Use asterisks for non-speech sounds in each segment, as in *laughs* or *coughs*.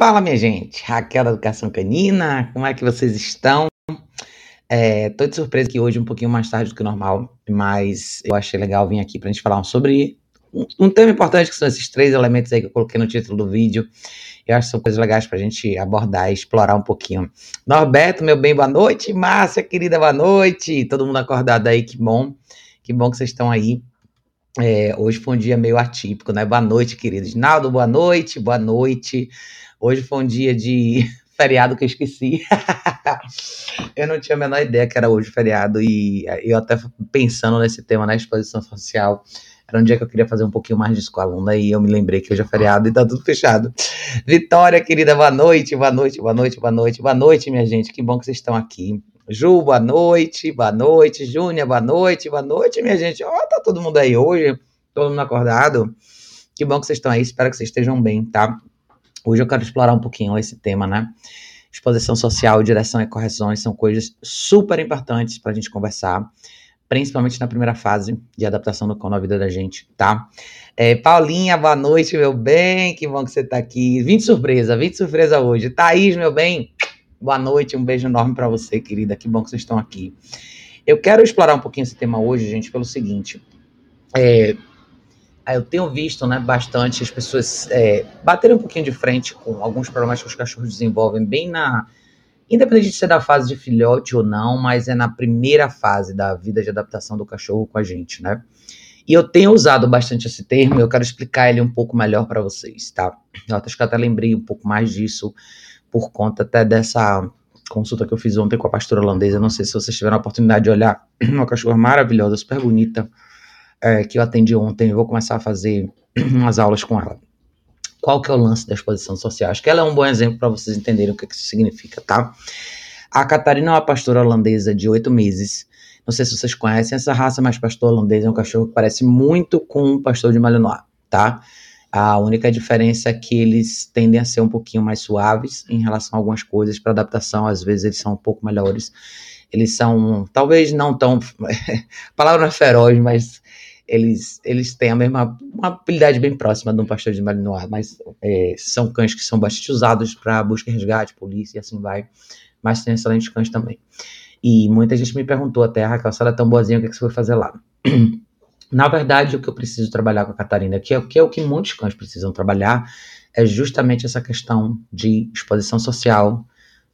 Fala, minha gente. Raquel da Educação Canina, como é que vocês estão? É, tô de surpresa que hoje um pouquinho mais tarde do que normal, mas eu achei legal vir aqui pra gente falar sobre um, um tema importante que são esses três elementos aí que eu coloquei no título do vídeo. Eu acho que são coisas legais pra gente abordar e explorar um pouquinho. Norberto, meu bem, boa noite. Márcia, querida, boa noite. Todo mundo acordado aí, que bom. Que bom que vocês estão aí. É, hoje foi um dia meio atípico, né? Boa noite, queridos. Naldo, boa noite, boa noite. Hoje foi um dia de *laughs* feriado que eu esqueci. *laughs* eu não tinha a menor ideia que era hoje feriado e eu até pensando nesse tema na exposição social. Era um dia que eu queria fazer um pouquinho mais disso com a aluna e eu me lembrei que hoje é feriado e tá tudo fechado. Vitória, querida, boa noite, boa noite, boa noite, boa noite, boa noite, minha gente. Que bom que vocês estão aqui. Ju, boa noite, boa noite. Júnia, boa noite, boa noite, minha gente. Ó, oh, tá todo mundo aí hoje, todo mundo acordado. Que bom que vocês estão aí, espero que vocês estejam bem, tá? Hoje eu quero explorar um pouquinho esse tema, né? Exposição social, direção e correções são coisas super importantes para a gente conversar, principalmente na primeira fase de adaptação do cão na vida da gente, tá? É, Paulinha, boa noite, meu bem, que bom que você está aqui. Vim de surpresa, vim de surpresa hoje. Thaís, meu bem, Boa noite, um beijo enorme para você, querida. Que bom que vocês estão aqui. Eu quero explorar um pouquinho esse tema hoje, gente, pelo seguinte. É, eu tenho visto né, bastante as pessoas é, baterem um pouquinho de frente com alguns problemas que os cachorros desenvolvem bem na. Independente de ser da fase de filhote ou não, mas é na primeira fase da vida de adaptação do cachorro com a gente, né? E eu tenho usado bastante esse termo eu quero explicar ele um pouco melhor para vocês, tá? Eu acho que eu até lembrei um pouco mais disso por conta até dessa consulta que eu fiz ontem com a pastora holandesa. Não sei se vocês tiveram a oportunidade de olhar uma cachorra maravilhosa, super bonita, é, que eu atendi ontem. Eu vou começar a fazer *clears throat* umas aulas com ela. Qual que é o lance da exposição social? Acho que ela é um bom exemplo para vocês entenderem o que, que isso significa, tá? A Catarina é uma pastora holandesa de oito meses. Não sei se vocês conhecem essa raça, mas pastor holandês é um cachorro que parece muito com um pastor de Malinois, tá? A única diferença é que eles tendem a ser um pouquinho mais suaves em relação a algumas coisas para adaptação, às vezes eles são um pouco melhores. Eles são, talvez não tão, *laughs* palavra é feroz, mas eles, eles têm a mesma, uma habilidade bem próxima de um pastor de Malinois, mas é, são cães que são bastante usados para busca e resgate, polícia e assim vai, mas tem excelentes cães também. E muita gente me perguntou até, ela é tão boazinha, o que, que você foi fazer lá? *clears throat* Na verdade, o que eu preciso trabalhar com a Catarina, que é, que é o que muitos cães precisam trabalhar, é justamente essa questão de exposição social,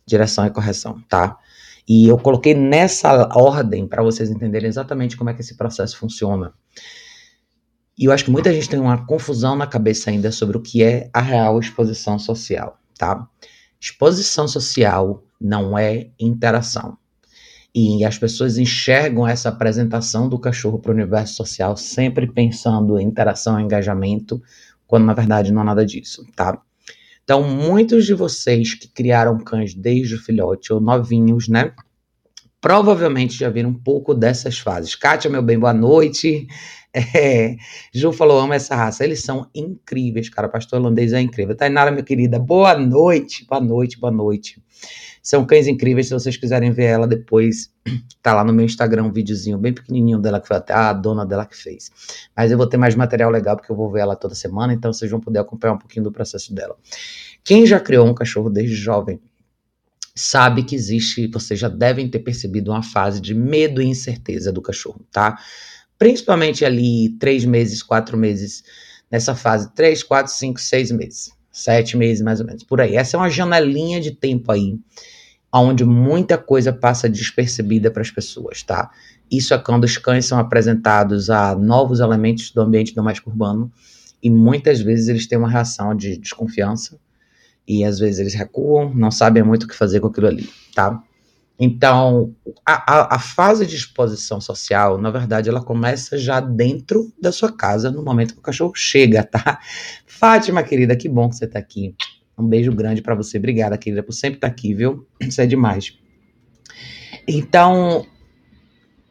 direção e correção, tá? E eu coloquei nessa ordem para vocês entenderem exatamente como é que esse processo funciona. E eu acho que muita gente tem uma confusão na cabeça ainda sobre o que é a real exposição social, tá? Exposição social não é interação. E as pessoas enxergam essa apresentação do cachorro para o universo social sempre pensando em interação, engajamento, quando na verdade não é nada disso, tá? Então, muitos de vocês que criaram cães desde o filhote ou novinhos, né? Provavelmente já viram um pouco dessas fases. Kátia, meu bem, boa noite. *laughs* É, Ju falou, amo essa raça. Eles são incríveis, cara. Pastor holandês é incrível. Tainara, minha querida, boa noite, boa noite, boa noite. São cães incríveis, se vocês quiserem ver ela depois, *clears throat* tá lá no meu Instagram um videozinho bem pequenininho dela, que foi até a dona dela que fez. Mas eu vou ter mais material legal, porque eu vou ver ela toda semana, então vocês vão poder acompanhar um pouquinho do processo dela. Quem já criou um cachorro desde jovem, sabe que existe, vocês já devem ter percebido uma fase de medo e incerteza do cachorro, tá? Principalmente ali três meses, quatro meses, nessa fase, três, quatro, cinco, seis meses, sete meses mais ou menos, por aí. Essa é uma janelinha de tempo aí onde muita coisa passa despercebida para as pessoas, tá? Isso é quando os cães são apresentados a novos elementos do ambiente doméstico urbano e muitas vezes eles têm uma reação de desconfiança e às vezes eles recuam, não sabem muito o que fazer com aquilo ali, tá? Então, a, a, a, fase de exposição social, na verdade, ela começa já dentro da sua casa, no momento que o cachorro chega, tá? Fátima, querida, que bom que você tá aqui. Um beijo grande para você. Obrigada, querida, por sempre estar tá aqui, viu? Isso é demais. Então,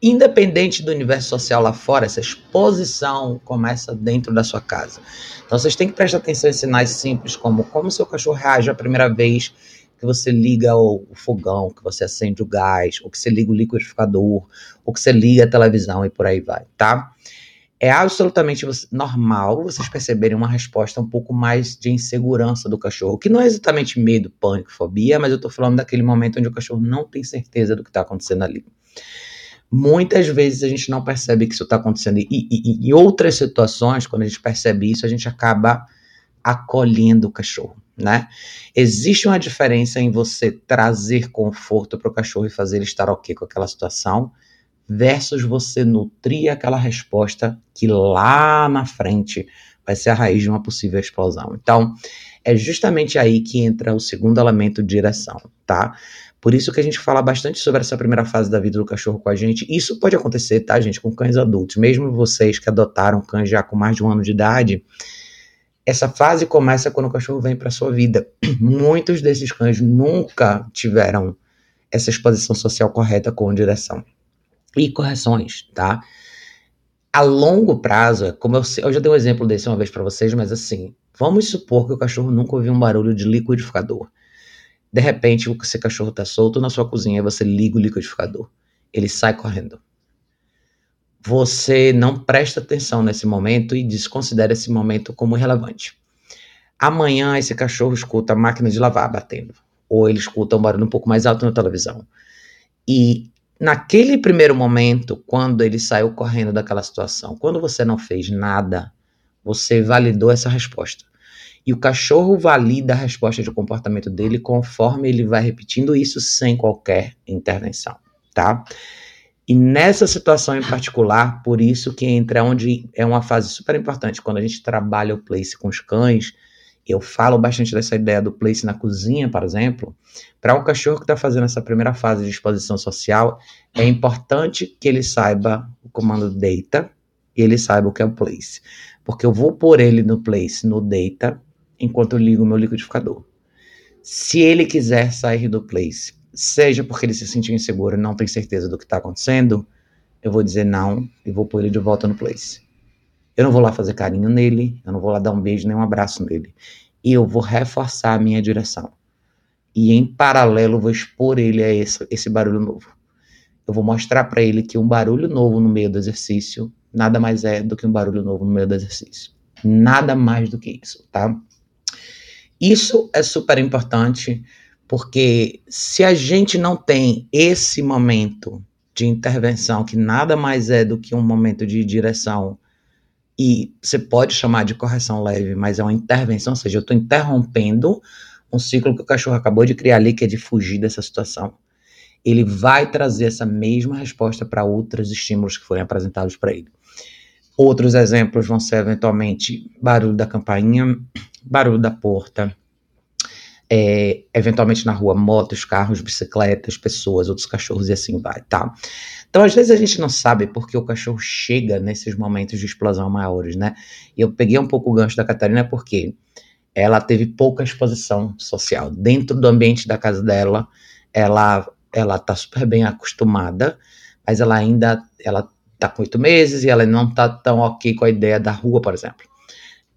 independente do universo social lá fora, essa exposição começa dentro da sua casa. Então, vocês têm que prestar atenção em sinais simples, como como seu cachorro reage a primeira vez que você liga o, fogão, que você acende o gás, ou que você liga o liquidificador, ou que você liga a televisão e por aí vai, tá? É absolutamente normal vocês perceberem uma resposta um pouco mais de insegurança do cachorro, que não é exatamente medo, pânico, fobia, mas eu tô falando daquele momento onde o cachorro não tem certeza do que tá acontecendo ali. Muitas vezes a gente não percebe que isso está acontecendo. E, e, em outras situações, quando a gente percebe isso, a gente acaba acolhendo o cachorro, né? Existe uma diferença em você trazer conforto para o cachorro e fazer ele estar ok com aquela situação, versus você nutrir aquela resposta que lá na frente vai ser a raiz de uma possível explosão. Então, é justamente aí que entra o segundo elemento de direção, tá? Por isso que a gente fala bastante sobre essa primeira fase da vida do cachorro com a gente. Isso pode acontecer, tá, gente, com cães adultos. Mesmo vocês que adotaram cães já com mais de um ano de idade, essa fase começa quando o cachorro vem para sua vida. *clears throat* Muitos desses cães nunca tiveram essa exposição social correta com direção e correções, tá? A longo prazo, como eu, eu já dei um exemplo desse uma vez para vocês, mas assim, vamos supor que o cachorro nunca ouviu um barulho de liquidificador. De repente, esse cachorro tá solto na sua cozinha e você liga o liquidificador. Ele sai correndo. Você não presta atenção nesse momento e desconsidera esse momento como irrelevante. Amanhã esse cachorro escuta a máquina de lavar batendo, ou ele escuta um barulho um pouco mais alto na televisão. E naquele primeiro momento, quando ele saiu correndo daquela situação, quando você não fez nada, você validou essa resposta. E o cachorro valida a resposta de comportamento dele conforme ele vai repetindo isso sem qualquer intervenção, tá? E nessa situação em particular, por isso que entra onde é uma fase super importante, quando a gente trabalha o place com os cães, eu falo bastante dessa ideia do place na cozinha, por exemplo. Para um cachorro que está fazendo essa primeira fase de exposição social, é importante que ele saiba o comando deita e ele saiba o que é o place. Porque eu vou pôr ele no place, no deita, enquanto eu ligo o meu liquidificador. Se ele quiser sair do place, seja porque ele se sentiu inseguro e não tem certeza do que está acontecendo, eu vou dizer não e vou pôr ele de volta no place. Eu não vou lá fazer carinho nele, eu não vou lá dar um beijo nem um abraço nele. E eu vou reforçar a minha direção. E em paralelo vou expor ele a esse, esse barulho novo. Eu vou mostrar para ele que um barulho novo no meio do exercício nada mais é do que um barulho novo no meio do exercício. Nada mais do que isso, tá? Isso é super importante porque se a gente não tem esse momento de intervenção, que nada mais é do que um momento de direção e você pode chamar de correção leve, mas é uma intervenção, ou seja, eu estou interrompendo um ciclo que o cachorro acabou de criar ali, que é de fugir dessa situação. Ele vai trazer essa mesma resposta para outros estímulos que forem apresentados para ele. Outros exemplos vão ser eventualmente barulho da campainha, barulho da porta, é, eventualmente na rua, motos, carros, bicicletas, pessoas, outros cachorros e assim vai, tá? Então, às vezes a gente não sabe porque o cachorro chega nesses momentos de explosão maiores, né? E eu peguei um pouco o gancho da Catarina porque ela teve pouca exposição social. Dentro do ambiente da casa dela, ela ela tá super bem acostumada, mas ela ainda ela tá com oito meses e ela não tá tão ok com a ideia da rua, por exemplo.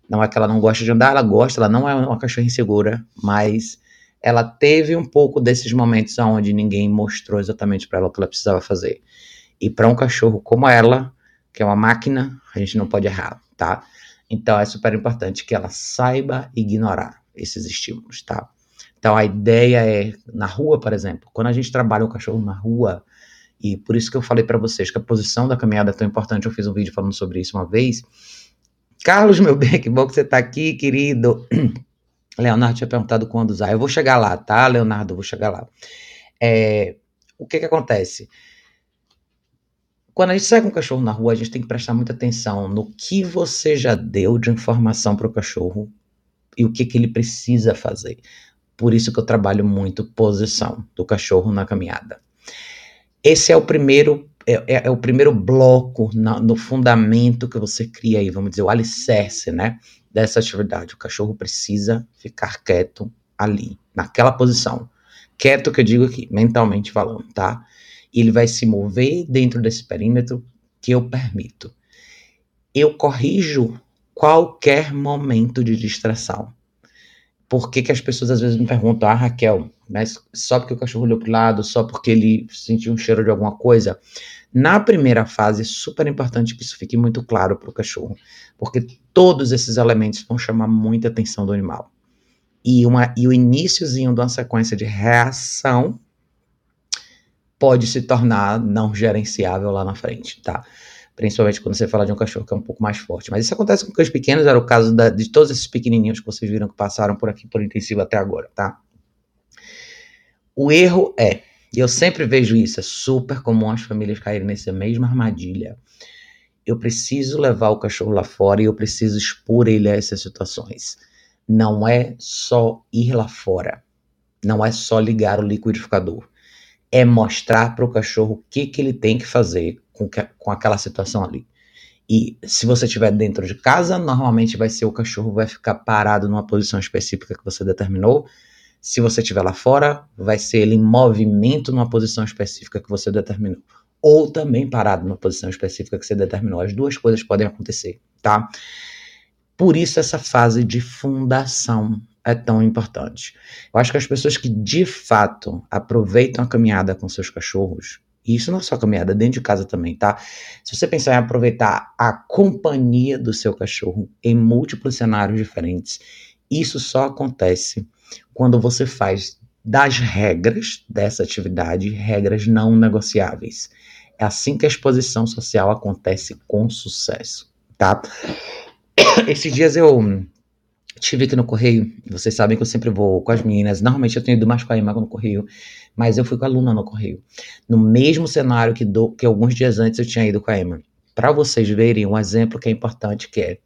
Não é que ela não gosta de andar, ela gosta, ela não é uma cachorra insegura, mas ela teve um pouco desses momentos onde ninguém mostrou exatamente para ela o que ela precisava fazer. E para um cachorro como ela, que é uma máquina, a gente não pode errar, tá? Então é super importante que ela saiba ignorar esses estímulos, tá? Então a ideia é na rua, por exemplo, quando a gente trabalha o cachorro na rua, e por isso que eu falei para vocês que a posição da caminhada é tão importante, eu fiz um vídeo falando sobre isso uma vez. Carlos, meu bem, *laughs* que bom que você está aqui, querido. Leonardo tinha perguntado quando usar. Eu vou chegar lá, tá, Leonardo? Eu vou chegar lá. É, o que que acontece? Quando a gente sai com o cachorro na rua, a gente tem que prestar muita atenção no que você já deu de informação para o cachorro e o que, que ele precisa fazer. Por isso que eu trabalho muito posição do cachorro na caminhada. Esse é o primeiro é, é, é o primeiro bloco na, no fundamento que você cria aí, vamos dizer, o alicerce, né, dessa atividade. O cachorro precisa ficar quieto ali, naquela posição. Quieto que eu digo aqui, mentalmente falando, tá? Ele vai se mover dentro desse perímetro que eu permito. Eu corrijo qualquer momento de distração. por que, que as pessoas às vezes me perguntam, ah, Raquel, mas só porque o cachorro olhou para o lado, só porque ele sentiu um cheiro de alguma coisa? Na primeira fase, é super importante que isso fique muito claro para o cachorro, porque todos esses elementos vão chamar muita atenção do animal. E, uma, e o iníciozinho de uma sequência de reação pode se tornar não gerenciável lá na frente, tá? Principalmente quando você fala de um cachorro que é um pouco mais forte. Mas isso acontece com cães pequenos, era o caso da, de todos esses pequenininhos que vocês viram que passaram por aqui por intensivo até agora, tá? O erro é, e eu sempre vejo isso, é super comum as famílias caírem nessa mesma armadilha. Eu preciso levar o cachorro lá fora e eu preciso expor ele a essas situações. Não é só ir lá fora. Não é só ligar o liquidificador. É mostrar para o cachorro o que, que ele tem que fazer com, que, com aquela situação ali. E se você estiver dentro de casa, normalmente vai ser o cachorro vai ficar parado numa posição específica que você determinou. Se você estiver lá fora, vai ser ele em movimento numa posição específica que você determinou. Ou também parado numa posição específica que você determinou. As duas coisas podem acontecer, tá? Por isso essa fase de fundação é tão importante. Eu acho que as pessoas que de fato aproveitam a caminhada com seus cachorros, e isso não é só caminhada, dentro de casa também, tá? Se você pensar em aproveitar a companhia do seu cachorro em múltiplos cenários diferentes, isso só acontece quando você faz das regras dessa atividade regras não negociáveis. É assim que a exposição social acontece com sucesso, tá? *coughs* Esses dias eu tive aqui no correio, vocês sabem que eu sempre vou com as meninas, normalmente eu tenho ido mais com a Emma no correio, mas eu fui com a Luna no correio, no mesmo cenário que, do, que alguns dias antes eu tinha ido com a Emma. Para vocês verem um exemplo que é importante, que é,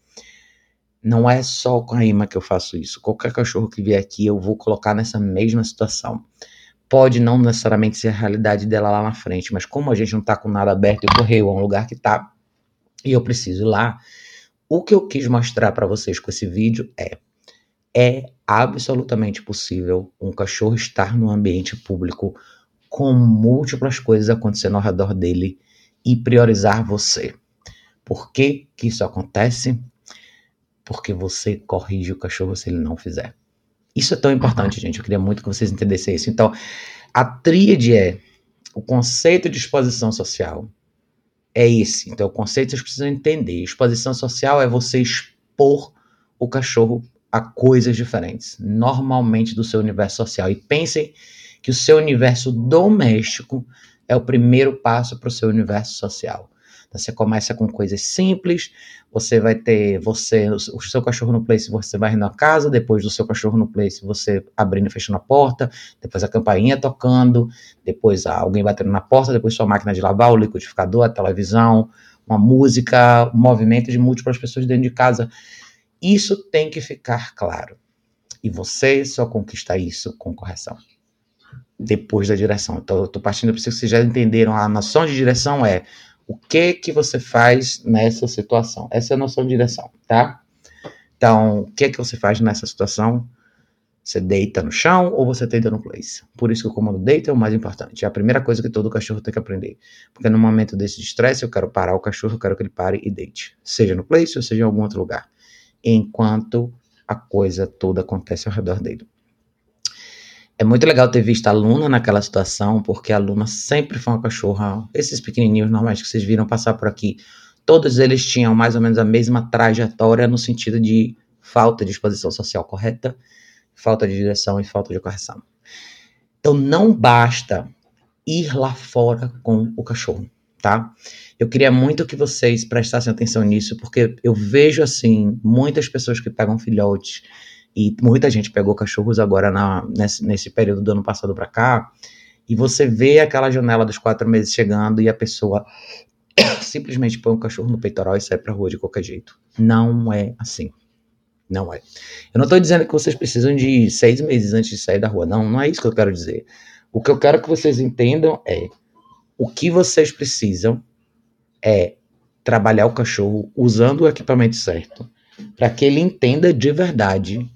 não é só com a Emma que eu faço isso, qualquer cachorro que vier aqui eu vou colocar nessa mesma situação. Pode não necessariamente ser a realidade dela lá na frente, mas como a gente não tá com nada aberto e o correio é um lugar que tá, e eu preciso ir lá, o que eu quis mostrar para vocês com esse vídeo é é absolutamente possível um cachorro estar no ambiente público com múltiplas coisas acontecendo ao redor dele e priorizar você. Por que, que isso acontece? Porque você corrige o cachorro se ele não fizer. Isso é tão importante, gente. Eu queria muito que vocês entendessem isso. Então, a tríade é o conceito de exposição social, é esse. Então, o conceito vocês precisam entender. Exposição social é você expor o cachorro a coisas diferentes, normalmente do seu universo social. E pensem que o seu universo doméstico é o primeiro passo para o seu universo social. Você começa com coisas simples, você vai ter você, o seu cachorro no place, você vai na casa, depois do seu cachorro no place, você abrindo e fechando a porta, depois a campainha tocando, depois alguém batendo na porta, depois sua máquina de lavar, o liquidificador, a televisão, uma música, um movimento de múltiplas pessoas dentro de casa. Isso tem que ficar claro. E você só conquista isso com correção. Depois da direção. Então, eu estou partindo para vocês já entenderam. A noção de direção é o que que você faz nessa situação? Essa é a noção de direção, tá? Então, o que que você faz nessa situação? Você deita no chão ou você deita no place? Por isso que o comando deita é o mais importante. É a primeira coisa que todo cachorro tem que aprender. Porque no momento desse de estresse, eu quero parar o cachorro, eu quero que ele pare e deite. Seja no place ou seja em algum outro lugar. Enquanto a coisa toda acontece ao redor dele. É muito legal ter visto a Luna naquela situação, porque a Luna sempre foi uma cachorra. Esses pequenininhos normais que vocês viram passar por aqui, todos eles tinham mais ou menos a mesma trajetória no sentido de falta de exposição social correta, falta de direção e falta de correção. Então não basta ir lá fora com o cachorro, tá? Eu queria muito que vocês prestassem atenção nisso, porque eu vejo assim muitas pessoas que pegam filhotes e muita gente pegou cachorros agora na, nesse, nesse período do ano passado para cá. E você vê aquela janela dos quatro meses chegando e a pessoa *coughs* simplesmente põe um cachorro no peitoral e sai pra rua de qualquer jeito. Não é assim. Não é. Eu não estou dizendo que vocês precisam de seis meses antes de sair da rua. Não, não é isso que eu quero dizer. O que eu quero que vocês entendam é o que vocês precisam é trabalhar o cachorro usando o equipamento certo para que ele entenda de verdade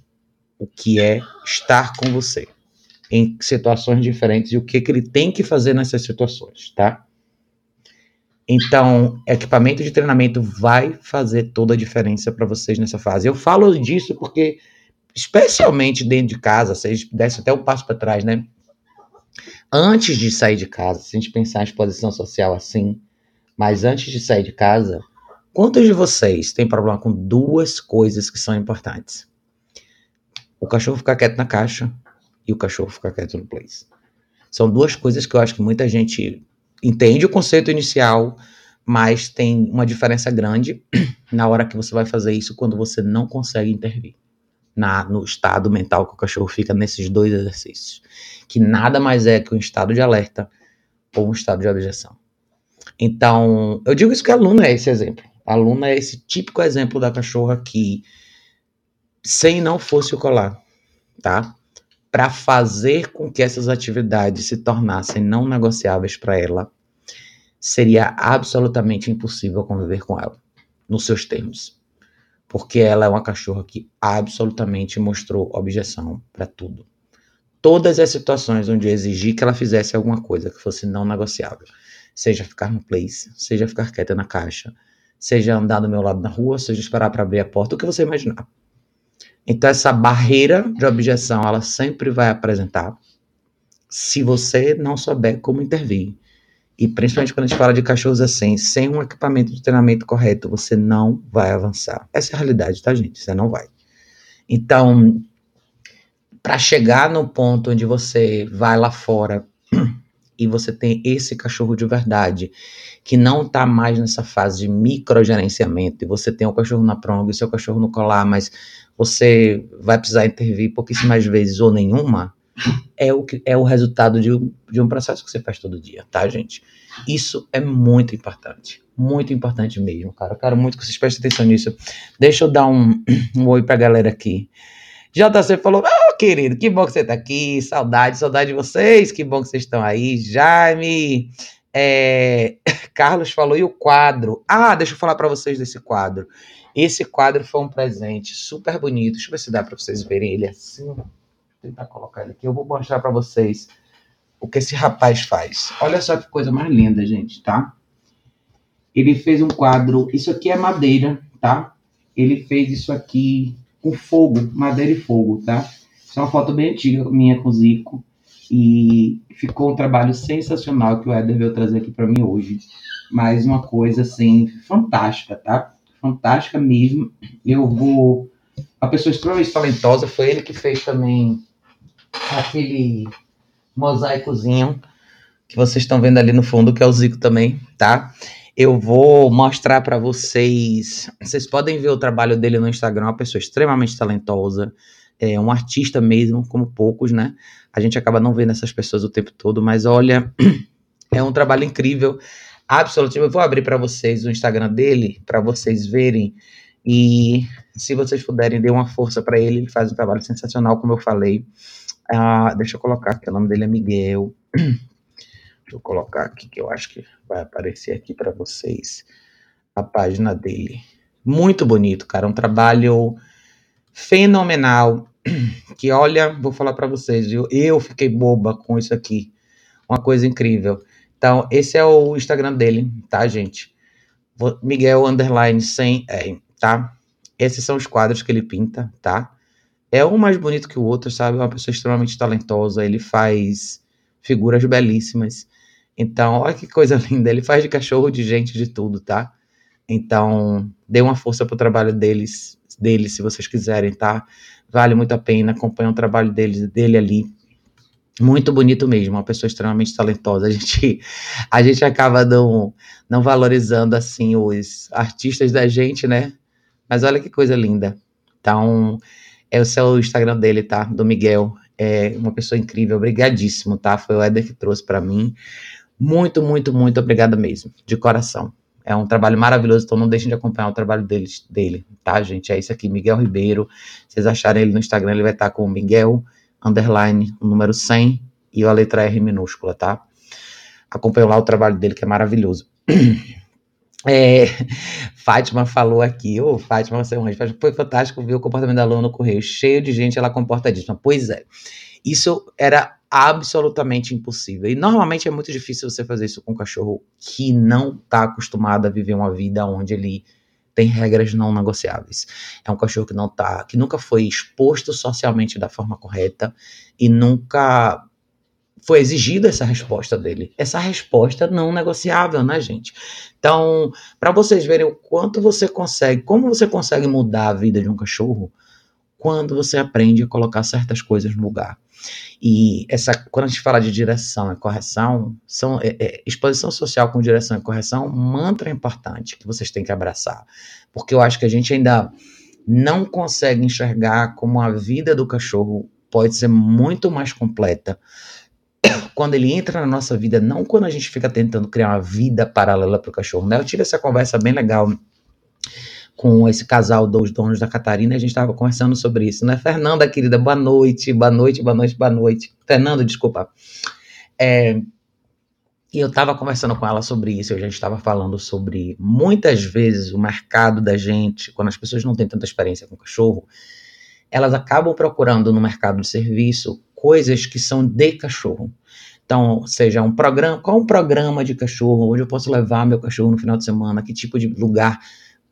o que é estar com você em situações diferentes e o que, que ele tem que fazer nessas situações, tá? Então, equipamento de treinamento vai fazer toda a diferença para vocês nessa fase. Eu falo disso porque especialmente dentro de casa, se a gente desse até um passo para trás, né? Antes de sair de casa, se a gente pensar em exposição social assim, mas antes de sair de casa, quantos de vocês têm problema com duas coisas que são importantes? O cachorro ficar quieto na caixa e o cachorro ficar quieto no place. São duas coisas que eu acho que muita gente entende o conceito inicial, mas tem uma diferença grande *clears throat* na hora que você vai fazer isso quando você não consegue intervir na, no estado mental que o cachorro fica nesses dois exercícios, que nada mais é que um estado de alerta ou um estado de objeção. Então, eu digo isso que a Luna é esse exemplo. A Luna é esse típico exemplo da cachorra que, sem não fosse o colar, tá? Para fazer com que essas atividades se tornassem não negociáveis para ela, seria absolutamente impossível conviver com ela, nos seus termos porque ela é uma cachorra que absolutamente mostrou objeção para tudo. Todas as situações onde eu exigi que ela fizesse alguma coisa que fosse não negociável, seja ficar no place, seja ficar quieta na caixa, seja andar do meu lado na rua, seja esperar para abrir a porta, o que você imaginar. Então essa barreira de objeção, ela sempre vai apresentar se você não souber como intervir. E principalmente quando a gente fala de cachorros assim, sem um equipamento de treinamento correto, você não vai avançar. Essa é a realidade, tá, gente? Você não vai. Então, para chegar no ponto onde você vai lá fora e você tem esse cachorro de verdade, que não tá mais nessa fase de microgerenciamento, e você tem o cachorro na pronga e seu cachorro no colar, mas você vai precisar intervir pouquíssimas vezes ou nenhuma, é o, que, é o resultado de um, de um processo que você faz todo dia, tá, gente? Isso é muito importante. Muito importante mesmo, cara. Eu quero muito que vocês prestem atenção nisso. Deixa eu dar um, um oi pra galera aqui. JC falou: oh, querido, que bom que você tá aqui. Saudade, saudade de vocês. Que bom que vocês estão aí. Jaime. É, *laughs* Carlos falou: e o quadro? Ah, deixa eu falar para vocês desse quadro. Esse quadro foi um presente super bonito. Deixa eu ver se dá para vocês verem ele assim tentar colocar ele aqui. Eu vou mostrar para vocês o que esse rapaz faz. Olha só que coisa mais linda, gente, tá? Ele fez um quadro. Isso aqui é madeira, tá? Ele fez isso aqui com fogo, madeira e fogo, tá? Isso é uma foto bem antiga minha com o Zico. E ficou um trabalho sensacional que o Éder veio trazer aqui para mim hoje. Mais uma coisa assim, fantástica, tá? Fantástica mesmo. Eu vou. Uma pessoa extremamente talentosa, foi ele que fez também aquele mosaicozinho que vocês estão vendo ali no fundo, que é o Zico também, tá? Eu vou mostrar para vocês. Vocês podem ver o trabalho dele no Instagram, uma pessoa extremamente talentosa, é um artista mesmo, como poucos, né? A gente acaba não vendo essas pessoas o tempo todo, mas olha, *clears throat* é um trabalho incrível. Absolutamente. Eu vou abrir para vocês o Instagram dele, para vocês verem. E se vocês puderem, dê uma força para ele. Ele faz um trabalho sensacional, como eu falei. Ah, deixa eu colocar aqui, o nome dele é Miguel. *clears throat* Deixa eu colocar aqui que eu acho que vai aparecer aqui para vocês a página dele. Muito bonito, cara, um trabalho fenomenal. *clears throat* Que olha, vou falar para vocês, eu, eu fiquei boba com isso aqui. Uma coisa incrível. Então, esse é o Instagram dele, tá, gente? Miguel underline sem R, tá? Esses são os quadros que ele pinta, tá? é um mais bonito que o outro, sabe? É uma pessoa extremamente talentosa, ele faz figuras belíssimas. Então, olha que coisa *laughs* linda. Ele faz de cachorro, de gente, de tudo, tá? Então, dê uma força pro trabalho deles, dele, se vocês quiserem, tá? Vale muito a pena. Acompanhar o trabalho dele, dele ali. Muito bonito mesmo, uma pessoa extremamente talentosa. A gente, *laughs* a gente acaba não, não valorizando assim os artistas da gente, né? Mas olha que coisa linda. Então, é o seu Instagram dele, tá? Do Miguel. É uma pessoa incrível, obrigadíssimo, tá? Foi o Éder que trouxe para mim. Muito, muito, muito obrigada mesmo, de coração. É um trabalho maravilhoso, então não deixem de acompanhar o trabalho dele, dele tá, gente? É isso aqui, Miguel Ribeiro. Vocês acharem ele no Instagram, ele vai estar com o Miguel, underline, o número 100 e a letra R minúscula, tá? Acompanham lá o trabalho dele, que é maravilhoso. *clears throat* É, Fátima falou aqui, ô oh, Fátima, você é um. Foi fantástico ver o comportamento da Luna no correio, cheio de gente, ela comportadíssima. Pois é, isso era absolutamente impossível. E normalmente é muito difícil você fazer isso com um cachorro que não está acostumado a viver uma vida onde ele tem regras não negociáveis. É um cachorro que não tá, que nunca foi exposto socialmente da forma correta e nunca foi exigida essa resposta dele. Essa resposta não negociável, né, gente? Então, para vocês verem o quanto você consegue, como você consegue mudar a vida de um cachorro quando você aprende a colocar certas coisas no lugar. E essa, quando a gente fala de direção e correção, são, é, é, exposição social com direção e correção, um mantra importante que vocês têm que abraçar. Porque eu acho que a gente ainda não consegue enxergar como a vida do cachorro pode ser muito mais completa *coughs* quando ele entra na nossa vida, não quando a gente fica tentando criar uma vida paralela para o cachorro. Né? Eu tive essa conversa bem legal com esse casal dos donos da Catarina, a gente estava conversando sobre isso, né? Fernanda, querida, boa noite, boa noite, boa noite, boa noite. Fernando, desculpa. É, e eu estava conversando com ela sobre isso, a gente estava falando sobre muitas vezes o mercado da gente, quando as pessoas não têm tanta experiência com cachorro, elas acabam procurando no mercado de serviço coisas que são de cachorro. Então, seja um programa, qual um programa de cachorro, onde eu posso levar meu cachorro no final de semana, que tipo de lugar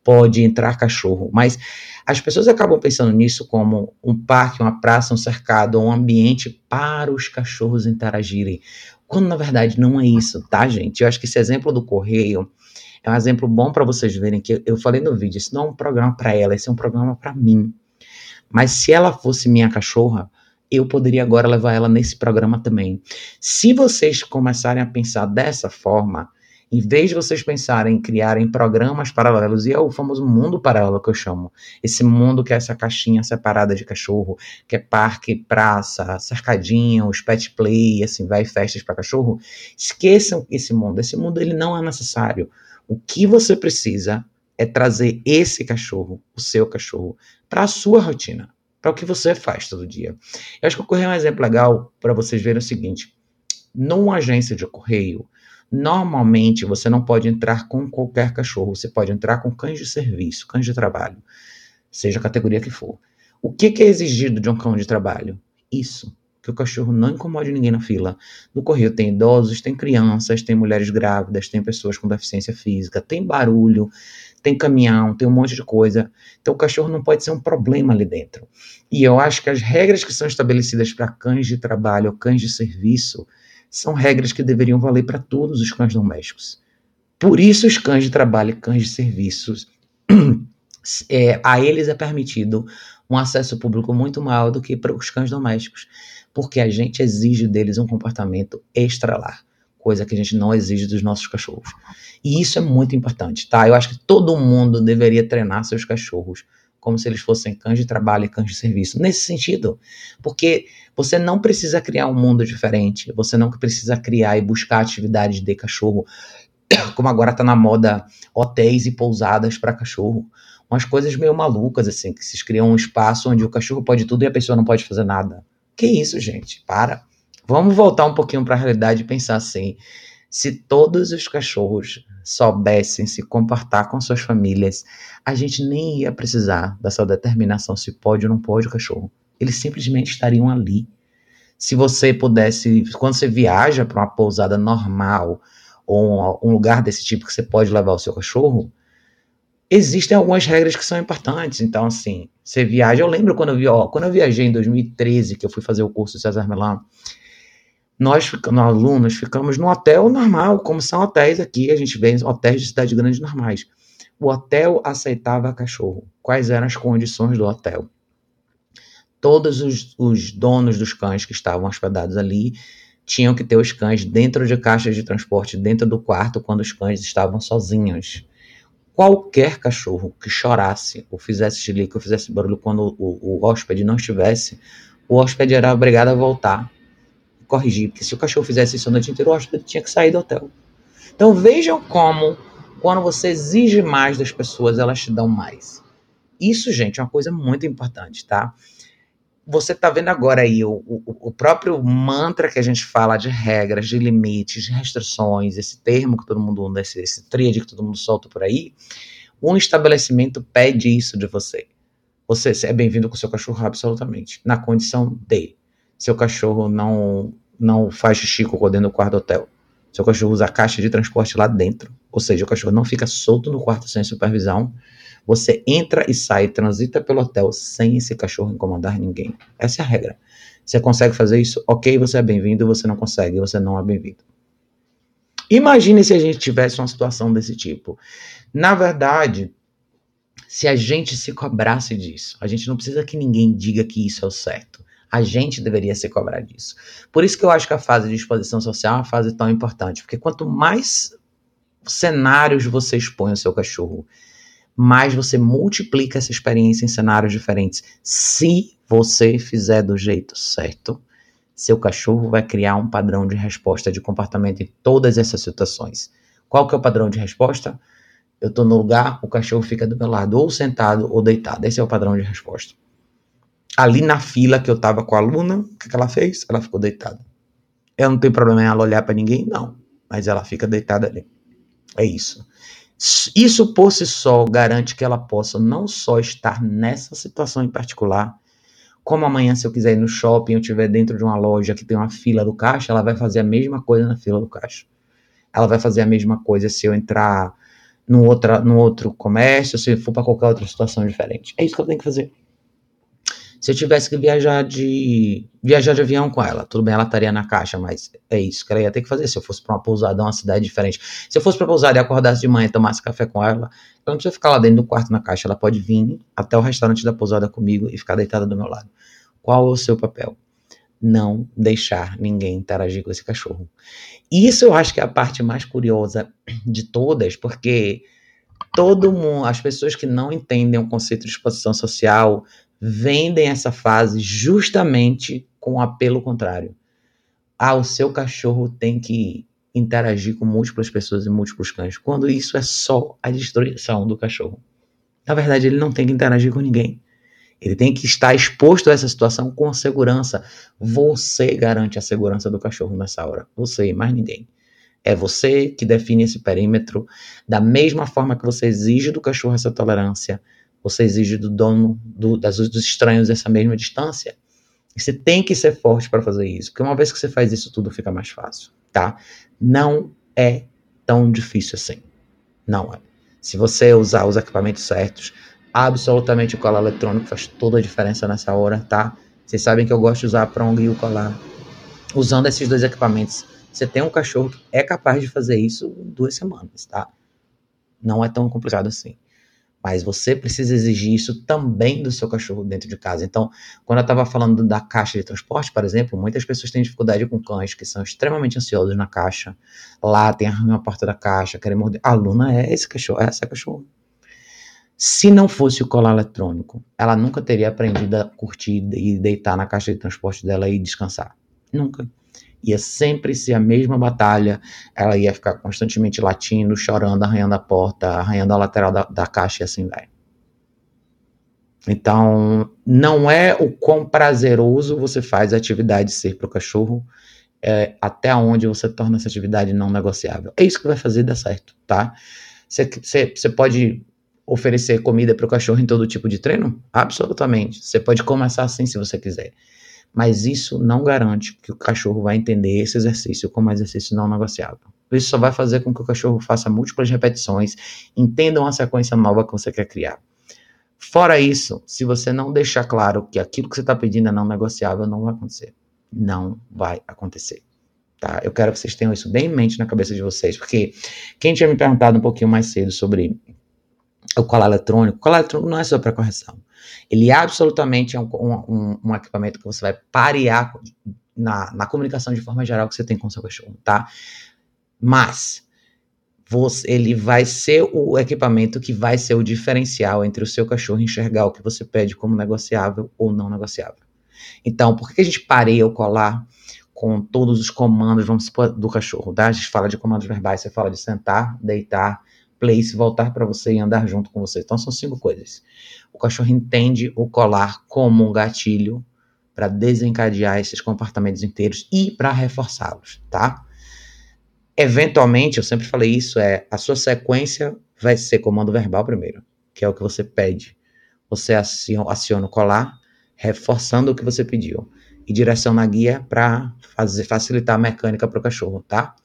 pode entrar cachorro. Mas as pessoas acabam pensando nisso como um parque, uma praça, um cercado, um ambiente para os cachorros interagirem. Quando na verdade não é isso, tá, gente? Eu acho que esse exemplo do correio é um exemplo bom para vocês verem que eu falei no vídeo, isso não é um programa para ela, esse é um programa para mim. Mas se ela fosse minha cachorra, eu poderia agora levar ela nesse programa também. Se vocês começarem a pensar dessa forma, em vez de vocês pensarem em criarem programas paralelos, e é o famoso mundo paralelo que eu chamo, esse mundo que é essa caixinha separada de cachorro, que é parque, praça, cercadinho, os pet play, assim, vai festas para cachorro, esqueçam esse mundo. Esse mundo ele não é necessário. O que você precisa é trazer esse cachorro, o seu cachorro, para a sua rotina, para o que você faz todo dia. Eu acho que o correio é um exemplo legal para vocês verem o seguinte: numa agência de correio, Normalmente você não pode entrar com qualquer cachorro, você pode entrar com cães de serviço, cães de trabalho, seja a categoria que for. O que, que é exigido de um cão de trabalho? Isso, que o cachorro não incomode ninguém na fila. No correio tem idosos, tem crianças, tem mulheres grávidas, tem pessoas com deficiência física, tem barulho, tem caminhão, tem um monte de coisa. Então o cachorro não pode ser um problema ali dentro. E eu acho que as regras que são estabelecidas para cães de trabalho cães de serviço são regras que deveriam valer para todos os cães domésticos. Por isso, os cães de trabalho e cães de serviços, *clears throat* é, a eles é permitido um acesso público muito maior do que para os cães domésticos, porque a gente exige deles um comportamento extralar, coisa que a gente não exige dos nossos cachorros. E isso é muito importante, tá? Eu acho que todo mundo deveria treinar seus cachorros como se eles fossem cães de trabalho e cães de serviço. Nesse sentido, porque você não precisa criar um mundo diferente, você não precisa criar e buscar atividades de cachorro, *coughs* como agora está na moda hotéis e pousadas para cachorro. Umas coisas meio malucas, assim, que se criam um espaço onde o cachorro pode tudo e a pessoa não pode fazer nada. Que isso, gente? Para. Vamos voltar um pouquinho para a realidade e pensar assim: se todos os cachorros soubessem se comportar com suas famílias, a gente nem ia precisar dessa determinação se pode ou não pode o cachorro. Eles simplesmente estariam ali. Se você pudesse, quando você viaja para uma pousada normal ou um, um lugar desse tipo que você pode levar o seu cachorro, existem algumas regras que são importantes. Então, assim, você viaja. Eu lembro quando eu vi, ó, quando eu viajei em 2013, que eu fui fazer o curso César Melan, nós, nós alunos, ficamos no hotel normal, como são hotéis aqui, a gente vê hotéis de cidade grande normais. O hotel aceitava cachorro. Quais eram as condições do hotel? Todos os, os donos dos cães que estavam hospedados ali tinham que ter os cães dentro de caixas de transporte, dentro do quarto, quando os cães estavam sozinhos. Qualquer cachorro que chorasse, ou fizesse xilique, ou fizesse barulho quando o, o hóspede não estivesse, o hóspede era obrigado a voltar corrigir, porque se o cachorro fizesse isso a noite inteira, o hóspede tinha que sair do hotel. Então vejam como, quando você exige mais das pessoas, elas te dão mais. Isso, gente, é uma coisa muito importante, tá? Você está vendo agora aí o, o, o, próprio mantra que a gente fala de regras, de limites, de restrições, esse termo que todo mundo usa, esse, esse tríade que todo mundo solta por aí. Um estabelecimento pede isso de você. Você é bem-vindo com seu cachorro absolutamente, na condição de seu cachorro não não faz xixi dentro do quarto do hotel. Seu cachorro usa a caixa de transporte lá dentro. Ou seja, o cachorro não fica solto no quarto sem supervisão. Você entra e sai, transita pelo hotel sem esse cachorro incomodar ninguém. Essa é a regra. Você consegue fazer isso? Ok, você é bem-vindo. Você não consegue, você não é bem-vindo. Imagine se a gente tivesse uma situação desse tipo. Na verdade, se a gente se cobrasse disso, a gente não precisa que ninguém diga que isso é o certo. A gente deveria se cobrar disso. Por isso que eu acho que a fase de exposição social é uma fase tão importante, porque quanto mais cenários você expõe ao seu cachorro, mais você multiplica essa experiência em cenários diferentes. Se você fizer do jeito certo, seu cachorro vai criar um padrão de resposta de comportamento em todas essas situações. Qual que é o padrão de resposta? Eu estou no lugar, o cachorro fica do meu lado, ou sentado ou deitado. Esse é o padrão de resposta. Ali na fila que eu estava com a aluna, o que, que ela fez? Ela ficou deitada. Eu não tenho problema em ela olhar para ninguém? Não. Mas ela fica deitada ali. É isso. Isso por si só garante que ela possa não só estar nessa situação em particular, como amanhã, se eu quiser ir no shopping, eu estiver dentro de uma loja que tem uma fila do caixa, ela vai fazer a mesma coisa na fila do caixa. Ela vai fazer a mesma coisa se eu entrar no, outra, no outro comércio, se for para qualquer outra situação diferente. É isso que eu tenho que fazer. Se eu tivesse que viajar de viajar de avião com ela, tudo bem, ela estaria na caixa, mas é isso que ela ia ter que fazer. Se eu fosse para uma pousada, uma cidade diferente, se eu fosse para pousada e acordasse de manhã e tomasse café com ela, ela não precisa ficar lá dentro do quarto na caixa. Ela pode vir até o restaurante da pousada comigo e ficar deitada do meu lado. Qual é o seu papel? Não deixar ninguém interagir com esse cachorro. Isso eu acho que é a parte mais curiosa de todas, porque todo mundo, as pessoas que não entendem o conceito de exposição social, vendem essa fase justamente com o apelo contrário. Ah, o seu cachorro tem que interagir com múltiplas pessoas e múltiplos cães, quando isso é só a destruição do cachorro. Na verdade, ele não tem que interagir com ninguém. Ele tem que estar exposto a essa situação com segurança. Você garante a segurança do cachorro nessa hora. Você, mais ninguém. É você que define esse perímetro. Da mesma forma que você exige do cachorro essa tolerância, você exige do dono, do, das, dos estranhos essa mesma distância. E você tem que ser forte para fazer isso, porque uma vez que você faz isso, tudo fica mais fácil, tá? Não é tão difícil assim. Não é. Se você usar os equipamentos certos, absolutamente o colar eletrônico faz toda a diferença nessa hora, tá? Vocês sabem que eu gosto de usar a prong e o colar. Usando esses dois equipamentos, você tem um cachorro que é capaz de fazer isso em duas semanas, tá? Não é tão complicado assim. Mas você precisa exigir isso também do seu cachorro dentro de casa. Então, quando eu estava falando da caixa de transporte, por exemplo, muitas pessoas têm dificuldade com cães que são extremamente ansiosos na caixa. Lá tem a porta da caixa, querem morder. A Luna é esse cachorro, é essa cachorro. Se não fosse o colar eletrônico, ela nunca teria aprendido a curtir e deitar na caixa de transporte dela e descansar. Nunca ia sempre ser a mesma batalha, ela ia ficar constantemente latindo, chorando, arranhando a porta, arranhando a lateral da, da caixa e assim vai. Então, não é o quão prazeroso você faz a atividade ser para o cachorro, é até onde você torna essa atividade não negociável. É isso que vai fazer dar certo, tá? Você pode oferecer comida para o cachorro em todo tipo de treino? Absolutamente. Você pode começar assim se você quiser mas isso não garante que o cachorro vai entender esse exercício como exercício não negociável. Isso só vai fazer com que o cachorro faça múltiplas repetições, entenda uma sequência nova que você quer criar. Fora isso, se você não deixar claro que aquilo que você está pedindo é não negociável, não vai acontecer. Não vai acontecer. Tá? Eu quero que vocês tenham isso bem em mente na cabeça de vocês, porque quem tinha me perguntado um pouquinho mais cedo sobre o colar eletrônico, o colar eletrônico não é só para correção. Ele absolutamente é um, um, um, equipamento que você vai parear na, na comunicação de forma geral que você tem com o seu cachorro, tá? Mas você, ele vai ser o equipamento que vai ser o diferencial entre o seu cachorro enxergar o que você pede como negociável ou não negociável. Então, por que a gente pareia o colar com todos os comandos, vamos supor, do cachorro, tá? A gente fala de comandos verbais, você fala de sentar, deitar, place, voltar para você e andar junto com você. Então são cinco coisas. O cachorro entende o colar como um gatilho para desencadear esses comportamentos inteiros e para reforçá-los, tá? Eventualmente, eu sempre falei isso, é a sua sequência vai ser comando verbal primeiro, que é o que você pede. Você aciona, o colar, reforçando o que você pediu. E direção na guia para facilitar a mecânica para o cachorro, tá?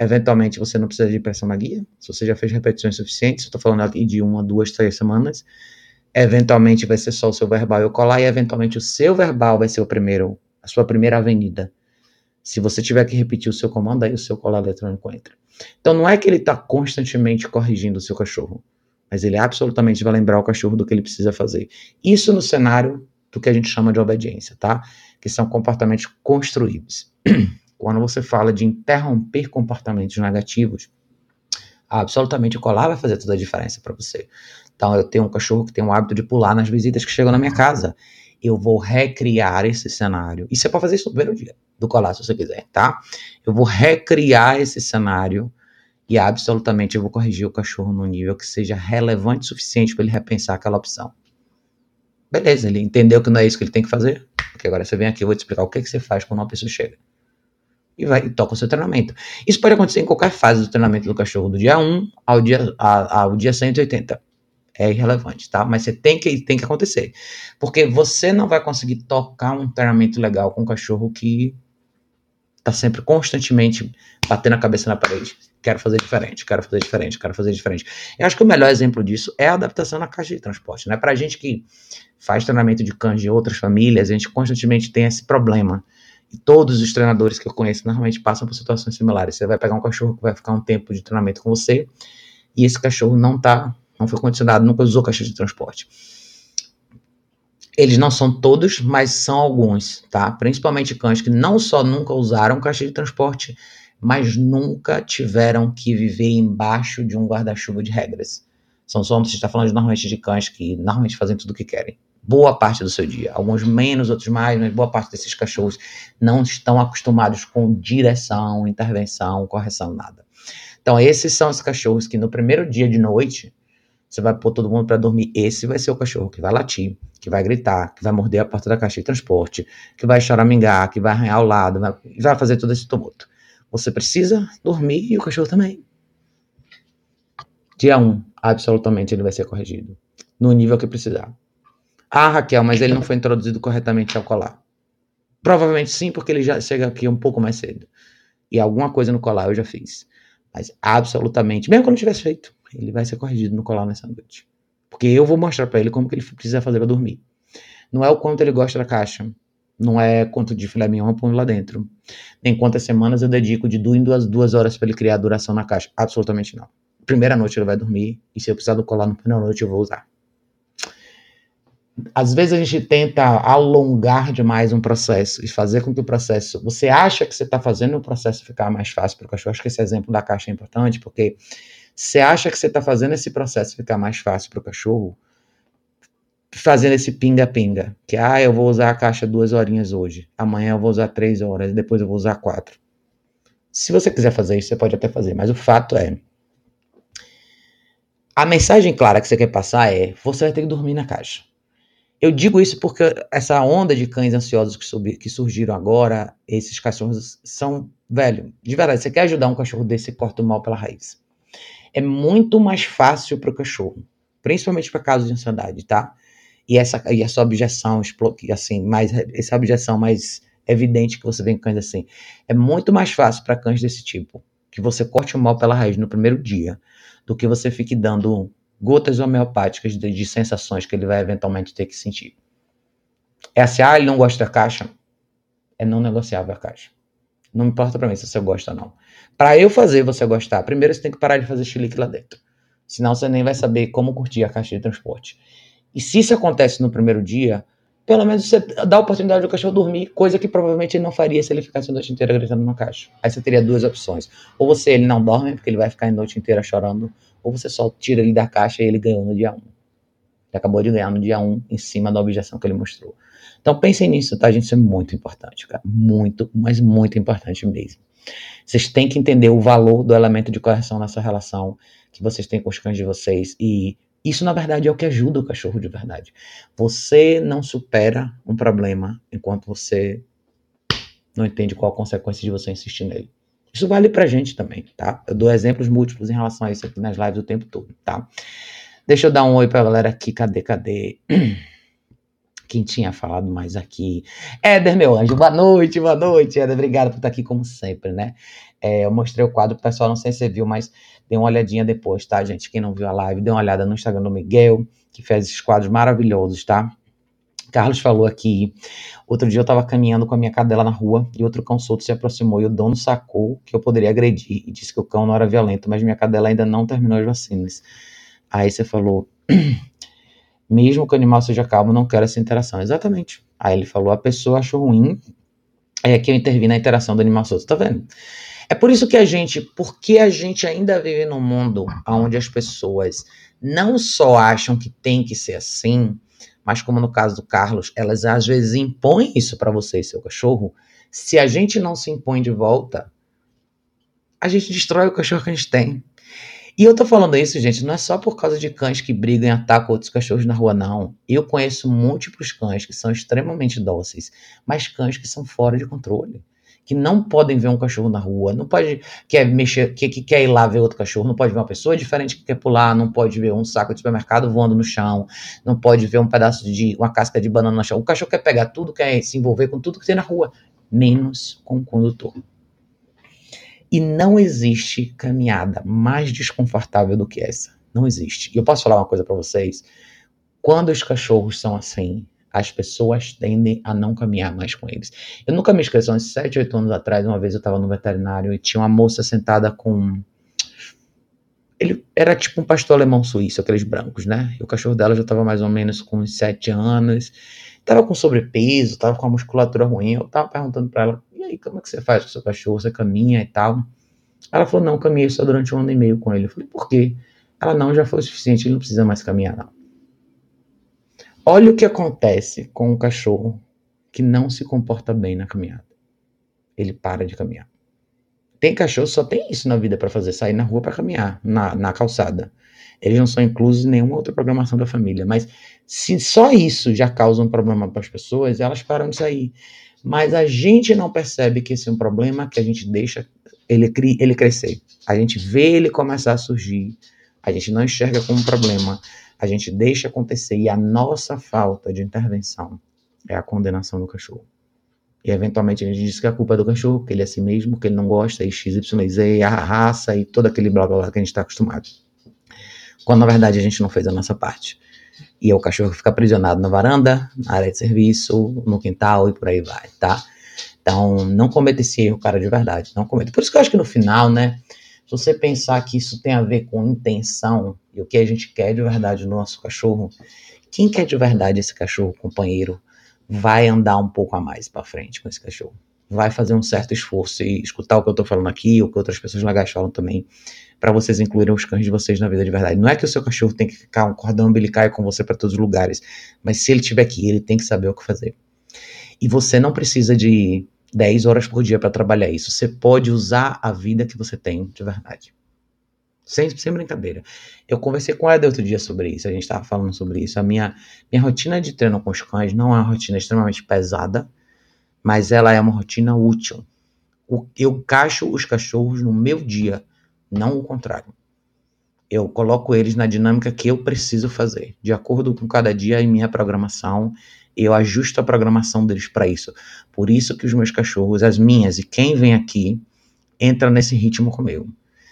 Eventualmente você não precisa de pressão na guia. Se você já fez repetições suficientes, estou falando aqui de uma, duas, três semanas. Eventualmente vai ser só o seu verbal e o colar, e eventualmente o seu verbal vai ser o primeiro, a sua primeira avenida. Se você tiver que repetir o seu comando, aí o seu colar eletrônico entra. Então não é que ele está constantemente corrigindo o seu cachorro, mas ele absolutamente vai lembrar o cachorro do que ele precisa fazer. Isso no cenário do que a gente chama de obediência, tá? Que são comportamentos construídos. *clears throat* Quando você fala de interromper comportamentos negativos, absolutamente o colar vai fazer toda a diferença para você. Então, eu tenho um cachorro que tem o hábito de pular nas visitas que chegam na minha casa. Eu vou recriar esse cenário. E você pode fazer isso no primeiro dia do colar, se você quiser, tá? Eu vou recriar esse cenário e absolutamente eu vou corrigir o cachorro no nível que seja relevante o suficiente para ele repensar aquela opção. Beleza, ele entendeu que não é isso que ele tem que fazer? Porque agora você vem aqui, eu vou te explicar o que, que você faz quando uma pessoa chega e vai e toca o seu treinamento. Isso pode acontecer em qualquer fase do treinamento do cachorro, do dia 1 ao dia, a, ao dia 180. É irrelevante, tá? Mas você tem que, tem que acontecer. Porque você não vai conseguir tocar um treinamento legal com um cachorro que tá sempre constantemente batendo a cabeça na parede. Quero fazer diferente, quero fazer diferente, quero fazer diferente. Eu acho que o melhor exemplo disso é a adaptação na caixa de transporte, né? Pra gente que faz treinamento de cães de outras famílias, a gente constantemente tem esse problema todos os treinadores que eu conheço normalmente passam por situações similares. Você vai pegar um cachorro que vai ficar um tempo de treinamento com você e esse cachorro não tá, não foi condicionado, nunca usou caixa de transporte. Eles não são todos, mas são alguns, tá? Principalmente cães que não só nunca usaram caixa de transporte, mas nunca tiveram que viver embaixo de um guarda-chuva de regras. São só, você está falando normalmente de cães que normalmente fazem tudo o que querem boa parte do seu dia. Alguns menos, outros mais, mas boa parte desses cachorros não estão acostumados com direção, intervenção, correção, nada. Então, esses são os cachorros que no primeiro dia de noite você vai pôr todo mundo para dormir. Esse vai ser o cachorro que vai latir, que vai gritar, que vai morder a porta da caixa de transporte, que vai choramingar, que vai arranhar ao lado, vai, vai fazer todo esse tumulto. Você precisa dormir e o cachorro também. Dia 1, um, absolutamente ele vai ser corrigido. No nível que precisar. Ah, Raquel, mas ele não foi introduzido corretamente ao colar. Provavelmente sim, porque ele já chega aqui um pouco mais cedo. E alguma coisa no colar eu já fiz. Mas absolutamente, mesmo não tivesse feito, ele vai ser corrigido no colar nessa noite. Porque eu vou mostrar para ele como que ele precisa fazer para dormir. Não é o quanto ele gosta da caixa. Não é quanto de filé mignon eu ponho lá dentro. Nem quantas semanas eu dedico de duas em duas, duas horas para ele criar a duração na caixa. Absolutamente não. Primeira noite ele vai dormir. E se eu precisar do colar na primeira noite, eu vou usar às vezes a gente tenta alongar demais um processo e fazer com que o processo. Você acha que você está fazendo o processo ficar mais fácil para o cachorro. Acho que esse exemplo da caixa é importante, porque você acha que você está fazendo esse processo ficar mais fácil para o cachorro, fazendo esse pinga-pinga. Que, ah, eu vou usar a caixa duas horinhas hoje, amanhã eu vou usar três horas, depois eu vou usar quatro. Se você quiser fazer isso, você pode até fazer, mas o fato é. A mensagem clara que você quer passar é: você vai ter que dormir na caixa. Eu digo isso porque essa onda de cães ansiosos que, sub, que surgiram agora, esses cachorros são, velho, de verdade, você quer ajudar um cachorro desse, corta o mal pela raiz. É muito mais fácil para o cachorro, principalmente para casos de ansiedade, tá? E essa, e essa objeção, assim, mais, essa objeção mais evidente que você vê em cães assim, é muito mais fácil para cães desse tipo, que você corte o mal pela raiz no primeiro dia, do que você fique dando gotas homeopáticas de, de, sensações que ele vai eventualmente ter que sentir. É assim, ah, ele não gosta da caixa. É não negociável a caixa. Não importa para mim se você gosta ou não. Para eu fazer você gostar, primeiro você tem que parar de fazer chilique lá dentro. Senão você nem vai saber como curtir a caixa de transporte. E se isso acontece no primeiro dia, pelo menos você dá a oportunidade do cachorro dormir, coisa que provavelmente ele não faria se ele ficasse a noite inteira gritando na caixa. Aí você teria duas opções. Ou você ele não dorme, porque ele vai ficar a noite inteira chorando, ou você só tira ele da caixa e ele ganhou no dia 1. Ele acabou de ganhar no dia 1 em cima da objeção que ele mostrou. Então pensem nisso, tá, gente? Isso é muito importante, cara. Muito, mas muito importante mesmo. Vocês têm que entender o valor do elemento de correção nessa relação que vocês têm com os cães de vocês e isso, na verdade, é o que ajuda o cachorro de verdade. Você não supera um problema enquanto você não entende qual a consequência de você insistir nele. Isso vale pra gente também, tá? Eu dou exemplos múltiplos em relação a isso aqui nas lives o tempo todo, tá? Deixa eu dar um oi pra galera aqui. Cadê, cadê? *clears throat* quem tinha falado mais aqui. Éder, meu anjo, boa noite, boa noite. Éder, obrigado por estar aqui como sempre, né? É, eu mostrei o quadro pro pessoal, não sei se você viu, mas dê uma olhadinha depois, tá, gente? Quem não viu a live, dê uma olhada no Instagram do Miguel, que fez esses quadros maravilhosos, tá? Carlos falou aqui. Outro dia eu estava caminhando com a minha cadela na rua e outro cão solto se aproximou e o dono sacou que eu poderia agredir e disse que o cão não era violento, mas minha cadela ainda não terminou as vacinas. Aí você falou, *clears throat* mesmo que o animal seja calmo, não quero essa interação. Exatamente. Aí ele falou: a pessoa achou ruim é que eu intervi na interação do animal solto. Tá vendo? É por isso que a gente, porque a gente ainda vive num mundo onde as pessoas não só acham que tem que ser assim, mas como no caso do Carlos, elas às vezes impõem isso para você e seu cachorro. Se a gente não se impõe de volta, a gente destrói o cachorro que a gente tem. E eu tô falando isso, gente, não é só por causa de cães que brigam e atacam outros cachorros na rua, não. Eu conheço múltiplos cães que são extremamente dóceis, mas cães que são fora de controle. Que não podem ver um cachorro na rua, não pode quer mexer, que, que quer ir lá ver outro cachorro, não pode ver uma pessoa diferente que quer pular, não pode ver um saco de supermercado voando no chão, não pode ver um pedaço de uma casca de banana no chão. O cachorro quer pegar tudo, quer se envolver com tudo que tem na rua, menos com o condutor. E não existe caminhada mais desconfortável do que essa. Não existe. E eu posso falar uma coisa para vocês? Quando os cachorros são assim, as pessoas tendem a não caminhar mais com eles. Eu nunca me esqueço, uns 7, 8 anos atrás, uma vez eu estava no veterinário e tinha uma moça sentada com. Ele era tipo um pastor alemão suíço, aqueles brancos, né? E o cachorro dela já estava mais ou menos com uns 7 anos. Tava com sobrepeso, tava com a musculatura ruim. Eu tava perguntando para ela: e aí, como é que você faz com o seu cachorro? Você caminha e tal? Ela falou: não, caminhei só durante um ano e meio com ele. Eu falei: por quê? Ela não, já foi o suficiente, ele não precisa mais caminhar, não. Olha o que acontece com um cachorro que não se comporta bem na caminhada. Ele para de caminhar. Tem cachorro só tem isso na vida para fazer, sair na rua para caminhar, na, na calçada. Eles não são inclusos em nenhuma outra programação da família. Mas se só isso já causa um problema para as pessoas, elas param de sair. Mas a gente não percebe que esse é um problema que a gente deixa ele, ele crescer. A gente vê ele começar a surgir. A gente não enxerga como um problema. A gente deixa acontecer. E a nossa falta de intervenção é a condenação do cachorro. E eventualmente a gente diz que a culpa é do cachorro, que ele é assim mesmo, que ele não gosta, e XYZ, a raça e todo aquele blá blá blá que a gente está acostumado. Quando na verdade a gente não fez a nossa parte. E o cachorro fica aprisionado na varanda, na área de serviço, no quintal e por aí vai, tá? Então, não cometa esse erro, cara, de verdade. Não cometa. Por isso que eu acho que no final, né? Se você pensar que isso tem a ver com intenção e o que a gente quer de verdade no nosso cachorro, quem quer de verdade esse cachorro, companheiro, vai andar um pouco a mais para frente com esse cachorro. Vai fazer um certo esforço e escutar o que eu tô falando aqui, o que outras pessoas legais falam também, para vocês incluírem os cães de vocês na vida de verdade. Não é que o seu cachorro tem que ficar um cordão umbilical com você para todos os lugares, mas se ele estiver aqui, ele tem que saber o que fazer. E você não precisa de 10 horas por dia para trabalhar isso. Você pode usar a vida que você tem de verdade. Sem, sem brincadeira. Eu conversei com ela outro dia sobre isso, a gente estava falando sobre isso. A minha, minha rotina de treino com os cães não é uma rotina extremamente pesada, mas ela é uma rotina útil. Eu caixo os cachorros no meu dia não o contrário. Eu coloco eles na dinâmica que eu preciso fazer, de acordo com cada dia e minha programação. Eu ajusto a programação deles para isso. Por isso que os meus cachorros, as minhas e quem vem aqui, entra nesse ritmo comigo.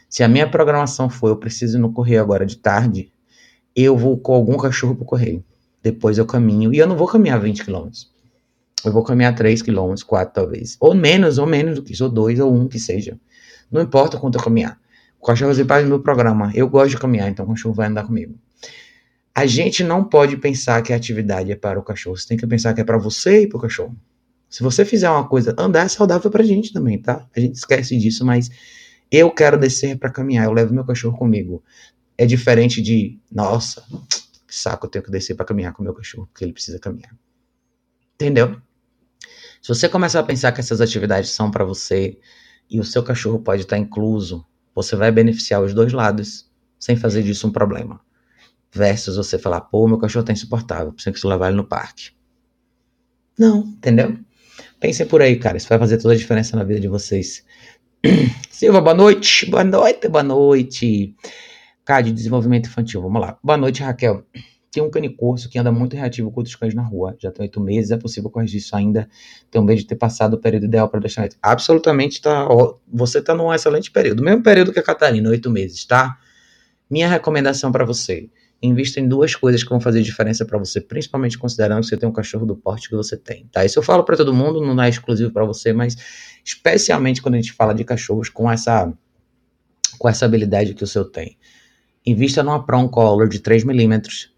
Se a minha programação for eu preciso ir no correio agora de tarde, eu vou com algum cachorro pro correio. Depois eu caminho. E eu não vou caminhar 20 km. Eu vou caminhar 3 km, 4 talvez. Ou menos, ou menos do que isso, ou 2, ou 1 um, que seja. Não importa quanto eu caminhar. O cachorro faz do meu programa. Eu gosto de caminhar, então o cachorro vai andar comigo. A gente não pode pensar que a atividade é para o cachorro. Você tem que pensar que é para você e para o cachorro. Se você fizer uma coisa, andar é saudável para a gente também, tá? A gente esquece disso, mas eu quero descer para caminhar. Eu levo meu cachorro comigo. É diferente de, nossa, que saco, eu tenho que descer para caminhar com meu cachorro, porque ele precisa caminhar. Entendeu? Se você começar a pensar que essas atividades são para você e o seu cachorro pode estar incluso você vai beneficiar os dois lados sem fazer disso um problema. Versus você falar, pô, meu cachorro tá insuportável, preciso levar ele no parque. Não, entendeu? Pensem por aí, cara. Isso vai fazer toda a diferença na vida de vocês. *clears throat* Silva, boa noite. Boa noite, boa noite. Cara, de desenvolvimento infantil, vamos lá. Boa noite, Raquel. tem um canicorso que anda muito reativo com outros cães na rua. Já tem oito meses, é possível corrigir isso ainda. Medo de ter passado o período ideal para adestramento. Absolutamente, tá, ó, você está num excelente período. Mesmo período que a Catarina, oito meses, tá? Minha recomendação para você, invista em duas coisas que vão fazer diferença para você, principalmente considerando que você tem um cachorro do porte que você tem, tá? Isso eu falo para todo mundo, não é exclusivo para você, mas especialmente quando a gente fala de cachorros com essa com essa habilidade que o seu tem. Invista numa Prong Collar de 3 milímetros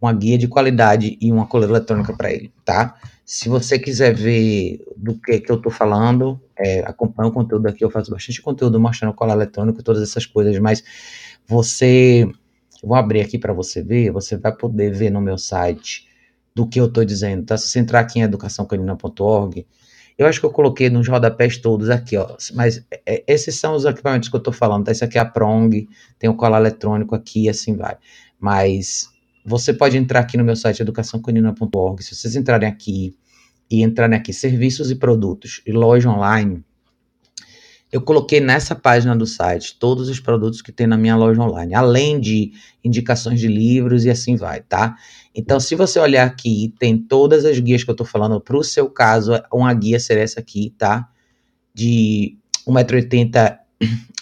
uma guia de qualidade e uma coleira eletrônica para ele, tá? Se você quiser ver do que, que eu tô falando, é, acompanha o conteúdo aqui, eu faço bastante conteúdo mostrando colar eletrônico e todas essas coisas, mas você, vou abrir aqui para você ver, você vai poder ver no meu site do que eu tô dizendo, tá? Se você entrar aqui em educaçãocanina.org, eu acho que eu coloquei nos rodapés todos aqui, ó. Mas é, esses são os equipamentos que eu tô falando, tá? Esse aqui é a Prong, tem o colar eletrônico aqui e assim vai. Mas você pode entrar aqui no meu site educaçãocanina.org. Se vocês entrarem aqui e entrarem aqui serviços e produtos e loja online, eu coloquei nessa página do site todos os produtos que tem na minha loja online, além de indicações de livros e assim vai, tá? Então, se você olhar aqui, tem todas as guias que eu tô falando para o seu caso, uma guia seria essa aqui, tá? De 1,80m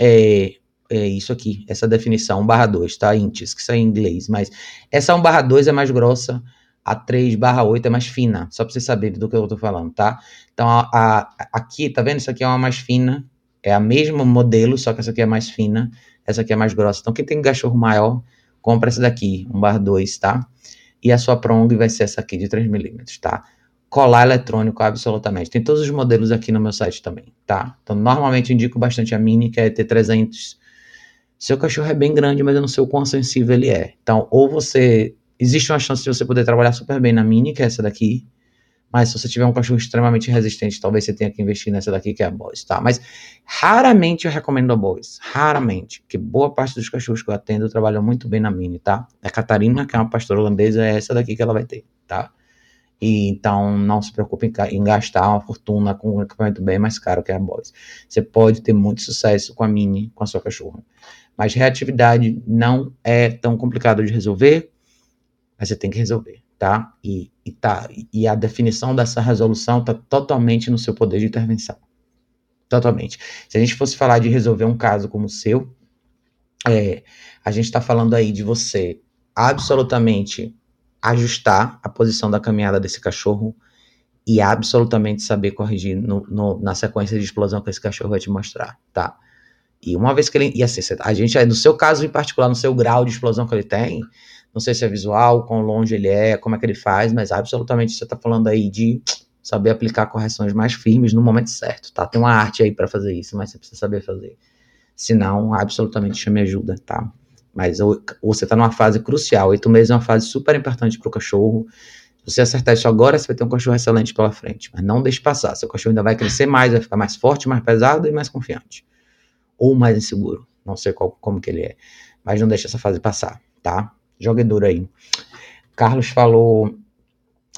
é, é isso aqui, essa definição, 1 barra 2, tá? Intes, que isso é em inglês, mas essa 1 barra 2 é mais grossa, a 3 barra 8 é mais fina, só pra vocês saberem do que eu tô falando, tá? Então, a, a, aqui, tá vendo? Isso aqui é uma mais fina, é a mesmo modelo, só que essa aqui é mais fina, essa aqui é mais grossa. Então, quem tem cachorro maior, compra essa daqui, 1 barra 2, tá? E a sua prong vai ser essa aqui de 3 milímetros, tá? colar eletrônico, absolutamente. Tem todos os modelos aqui no meu site também, tá? Então, normalmente indico bastante a Mini, que é T300 seu cachorro é bem grande, mas eu não sei o quão sensível ele é. Então, ou você. Existe uma chance de você poder trabalhar super bem na mini, que é essa daqui. Mas se você tiver um cachorro extremamente resistente, talvez você tenha que investir nessa daqui, que é a Boys, tá? Mas raramente eu recomendo a Boys. Raramente. Porque boa parte dos cachorros que eu atendo trabalham muito bem na mini, tá? A Catarina, que é uma pastora holandesa, é essa daqui que ela vai ter, tá? E, então, não se preocupe em, gastar uma fortuna com um equipamento bem mais caro que a Boys. Você pode ter muito sucesso com a Mini, com a sua cachorra. Mas reatividade não é tão complicado de resolver, mas você tem que resolver, tá? E, e, tá, e a definição dessa resolução está totalmente no seu poder de intervenção. Totalmente. Se a gente fosse falar de resolver um caso como o seu, é, a gente está falando aí de você absolutamente ajustar a posição da caminhada desse cachorro e absolutamente saber corrigir no, no, na sequência de explosão que esse cachorro vai te mostrar, tá? E uma vez que ele. E assim, a gente, no seu caso em particular, no seu grau de explosão que ele tem, não sei se é visual, quão longe ele é, como é que ele faz, mas absolutamente você está falando aí de saber aplicar correções mais firmes no momento certo, tá? Tem uma arte aí para fazer isso, mas você precisa saber fazer. Senão, absolutamente chame ajuda, tá? Mas você está numa fase crucial. Oito meses é uma fase super importante para o cachorro. Se você acertar isso agora, você vai ter um cachorro excelente pela frente. Mas não deixe passar. Seu cachorro ainda vai crescer mais, vai ficar mais forte, mais pesado e mais confiante. Ou mais inseguro. Não sei qual, como que ele é. Mas não deixe essa fase passar, tá? Jogue duro aí. Carlos falou.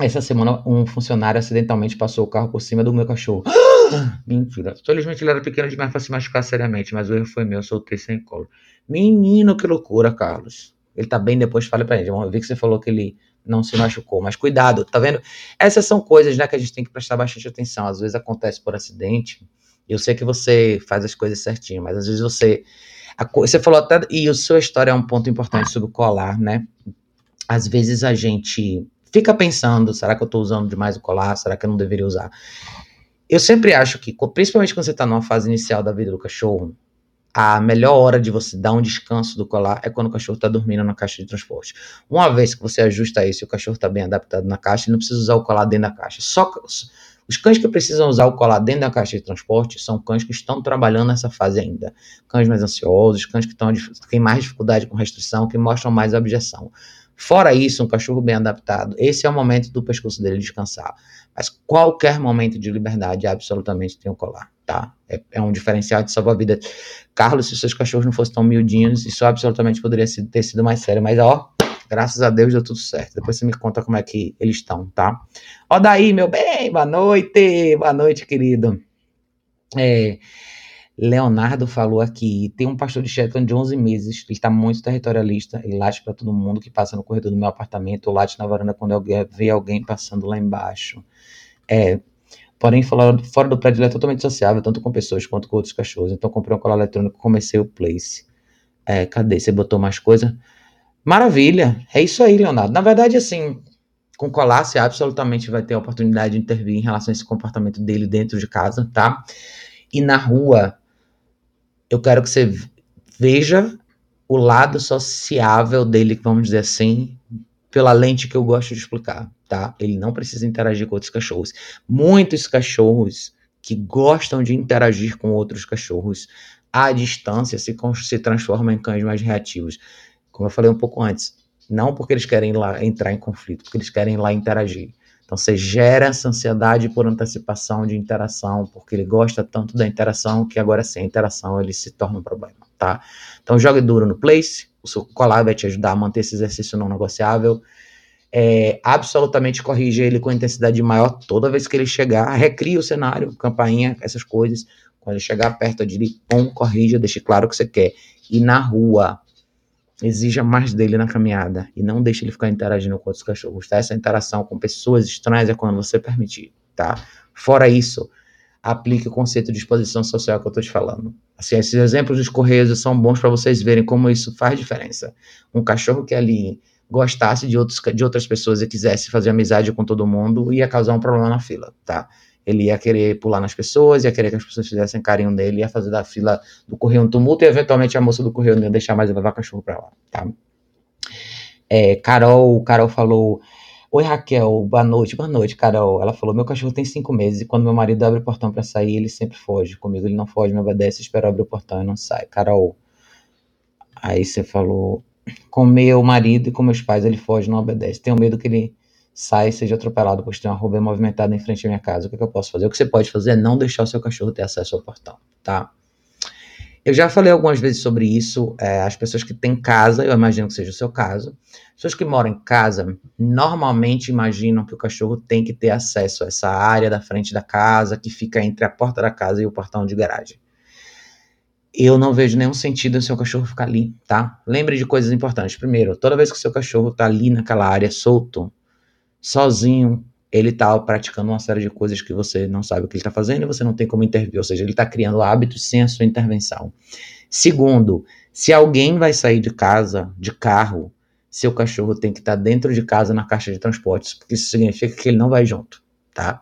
Essa semana, um funcionário acidentalmente passou o carro por cima do meu cachorro. *gasps* Mentira. Felizmente ele era pequeno demais para se machucar seriamente, mas o erro foi meu, soltei sem colo. Menino, que loucura, Carlos. Ele tá bem depois, fale pra gente. Vamos ver que você falou que ele não se machucou, mas cuidado, tá vendo? Essas são coisas, né, que a gente tem que prestar bastante atenção. Às vezes acontece por acidente. Eu sei que você faz as coisas certinho, mas às vezes você. Você falou até. E a sua história é um ponto importante sobre o colar, né? Às vezes a gente fica pensando: será que eu tô usando demais o colar? Será que eu não deveria usar? Eu sempre acho que, principalmente quando você tá numa fase inicial da vida do cachorro, a melhor hora de você dar um descanso do colar é quando o cachorro está dormindo na caixa de transporte. Uma vez que você ajusta isso e o cachorro está bem adaptado na caixa, ele não precisa usar o colar dentro da caixa. Só os cães que precisam usar o colar dentro da caixa de transporte são cães que estão trabalhando nessa fase ainda. Cães mais ansiosos, cães que estão, têm mais dificuldade com restrição, que mostram mais objeção. Fora isso, um cachorro bem adaptado, esse é o momento do pescoço dele descansar. Mas qualquer momento de liberdade, absolutamente tem o um colar, tá? É, é, um diferencial de salvar a vida. Carlos, se seus cachorros não fossem tão miudinhos, isso absolutamente poderia ter sido mais sério. Mas, ó, graças a Deus deu tudo certo. Depois você me conta como é que eles estão, tá? Ó, daí, meu bem, boa noite, boa noite, querido. É, Leonardo falou aqui, tem um pastor de Shetland de 11 meses, ele está muito territorialista, ele late para todo mundo que passa no corredor do meu apartamento, ou late na varanda quando alguém, vê alguém passando lá embaixo. É, porém, fora, do prédio ele é totalmente sociável, tanto com pessoas quanto com outros cachorros, então comprei um colar eletrônico comecei o Place. É, cadê? Você botou mais coisa? Maravilha, é isso aí, Leonardo. Na verdade, assim, com você absolutamente vai ter a oportunidade de intervir em relação a esse comportamento dele dentro de casa, tá? E na rua, eu quero que você veja o lado sociável dele, vamos dizer assim, pela lente que eu gosto de explicar, tá? Ele não precisa interagir com outros cachorros. Muitos cachorros que gostam de interagir com outros cachorros à distância se, se transformam em cães mais reativos. Como eu falei um pouco antes, não porque eles querem lá entrar em conflito, porque eles querem lá interagir. Então você gera essa ansiedade por antecipação de interação, porque ele gosta tanto da interação que agora sem interação ele se torna um problema, tá? Então jogue duro no place, o seu colar vai te ajudar a manter esse exercício não negociável. É, absolutamente corrige ele com intensidade maior toda vez que ele chegar, recria o cenário, campainha, essas coisas. Quando ele chegar perto de pum, corrija, deixe claro o que você quer. E na rua, exija mais dele na caminhada e não deixe ele ficar interagindo com outros cachorros, tá? Essa interação com pessoas estranhas é quando você permitir, tá? Fora isso, aplique o conceito de exposição social que eu tô te falando. Assim, esses exemplos dos correios são bons para vocês verem como isso faz diferença. Um cachorro que ali gostasse de, outros, de outras pessoas e quisesse fazer amizade com todo mundo ia causar um problema na fila, tá? Ele ia querer pular nas pessoas, ia querer que as pessoas fizessem carinho nele, ia fazer da fila do correio um tumulto e eventualmente a moça do correio não ia deixar mais levar cachorro pra lá, tá? É, Carol, Carol falou, oi Raquel, boa noite, boa noite, Carol. Ela falou, meu cachorro tem cinco meses e quando meu marido abre o portão para sair, ele sempre foge. Comigo ele não foge, me obedece, espera abrir o portão e não sai. Carol, aí você falou, com meu marido e com meus pais ele foge, não obedece. Tenho medo que ele sai e seja atropelado, pois tem uma rua movimentada em frente à minha casa. O que, é que eu posso fazer? O que você pode fazer é não deixar o seu cachorro ter acesso ao portão, tá? Eu já falei algumas vezes sobre isso. É, as pessoas que têm casa, eu imagino que seja o seu caso. Pessoas que moram em casa normalmente imaginam que o cachorro tem que ter acesso a essa área da frente da casa que fica entre a porta da casa e o portão de garagem. Eu não vejo nenhum sentido em seu cachorro ficar ali, tá? Lembre de coisas importantes. Primeiro, toda vez que seu cachorro está ali naquela área solto, sozinho, ele está praticando uma série de coisas que você não sabe o que ele está fazendo e você não tem como intervir, ou seja, ele está criando hábitos sem a sua intervenção. Segundo, se alguém vai sair de casa, de carro, seu cachorro tem que estar tá dentro de casa na caixa de transportes, porque isso significa que ele não vai junto, tá?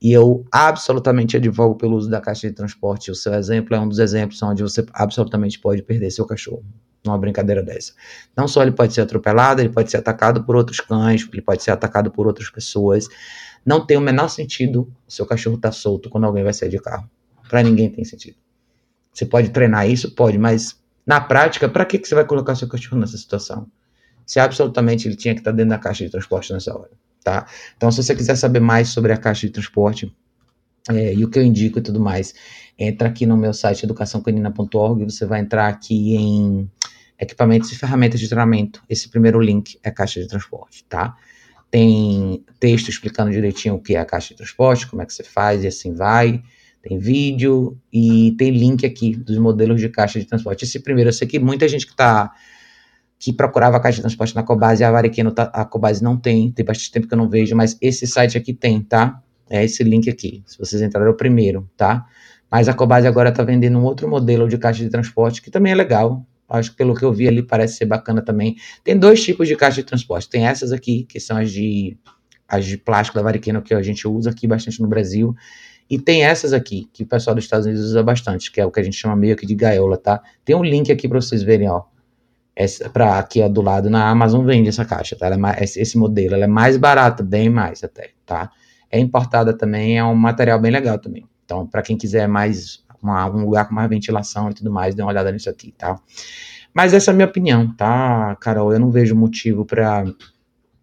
E eu absolutamente advogo pelo uso da caixa de transporte. O seu exemplo é um dos exemplos onde você absolutamente pode perder seu cachorro numa brincadeira dessa. Não só ele pode ser atropelado, ele pode ser atacado por outros cães, ele pode ser atacado por outras pessoas. Não tem o menor sentido o seu cachorro estar tá solto quando alguém vai sair de carro. Para ninguém tem sentido. Você pode treinar isso? Pode, mas na prática, para que, que você vai colocar seu cachorro nessa situação? Se absolutamente ele tinha que estar tá dentro da caixa de transporte nessa hora, tá? Então, se você quiser saber mais sobre a caixa de transporte é, e o que eu indico e tudo mais, entra aqui no meu site educaçãocanina.org, você vai entrar aqui em equipamentos e ferramentas de treinamento. Esse primeiro link é caixa de transporte, tá? Tem texto explicando direitinho o que é a caixa de transporte, como é que você faz e assim vai. Tem vídeo e tem link aqui dos modelos de caixa de transporte. Esse primeiro, eu sei que muita gente que tá que procurava a caixa de transporte na Cobase, a Variqueno, tá, a Cobase não tem, tem bastante tempo que eu não vejo, mas esse site aqui tem, tá? É esse link aqui. Se vocês entrarem, é o primeiro, tá? Mas a Cobase agora está vendendo um outro modelo de caixa de transporte que também é legal. Acho que pelo que eu vi ali parece ser bacana também. Tem dois tipos de caixa de transporte. Tem essas aqui, que são as de, as de plástico da Variqueno, que a gente usa aqui bastante no Brasil. E tem essas aqui, que o pessoal dos Estados Unidos usa bastante, que é o que a gente chama meio que de gaiola, tá? Tem um link aqui para vocês verem, ó. Essa, pra aqui, ó, do lado, na Amazon vende essa caixa, tá? É mais, esse modelo, ela é mais barata, bem mais até, tá? É importada também, é um material bem legal também. Então, para quem quiser mais uma, um lugar com mais ventilação e tudo mais, dê uma olhada nisso aqui, tá? Mas essa é a minha opinião, tá, Carol? Eu não vejo motivo para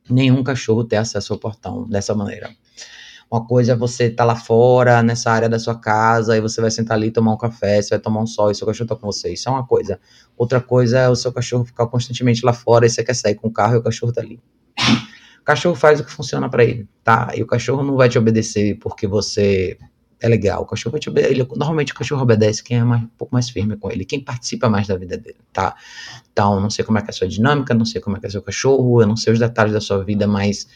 nenhum cachorro ter acesso ao portão dessa maneira. Uma coisa é você estar tá lá fora, nessa área da sua casa, e você vai sentar ali, tomar um café, você vai tomar um sol e seu cachorro tá com você. Isso é uma coisa. Outra coisa é o seu cachorro ficar constantemente lá fora e você quer sair com o carro e o cachorro tá ali. Cachorro faz o que funciona para ele, tá? E o cachorro não vai te obedecer porque você é legal. O cachorro te ele, normalmente o cachorro obedece quem é mais, um pouco mais firme com ele, quem participa mais da vida dele, tá? Então, não sei como é que é a sua dinâmica, não sei como é que é seu cachorro, eu não sei os detalhes da sua vida, mas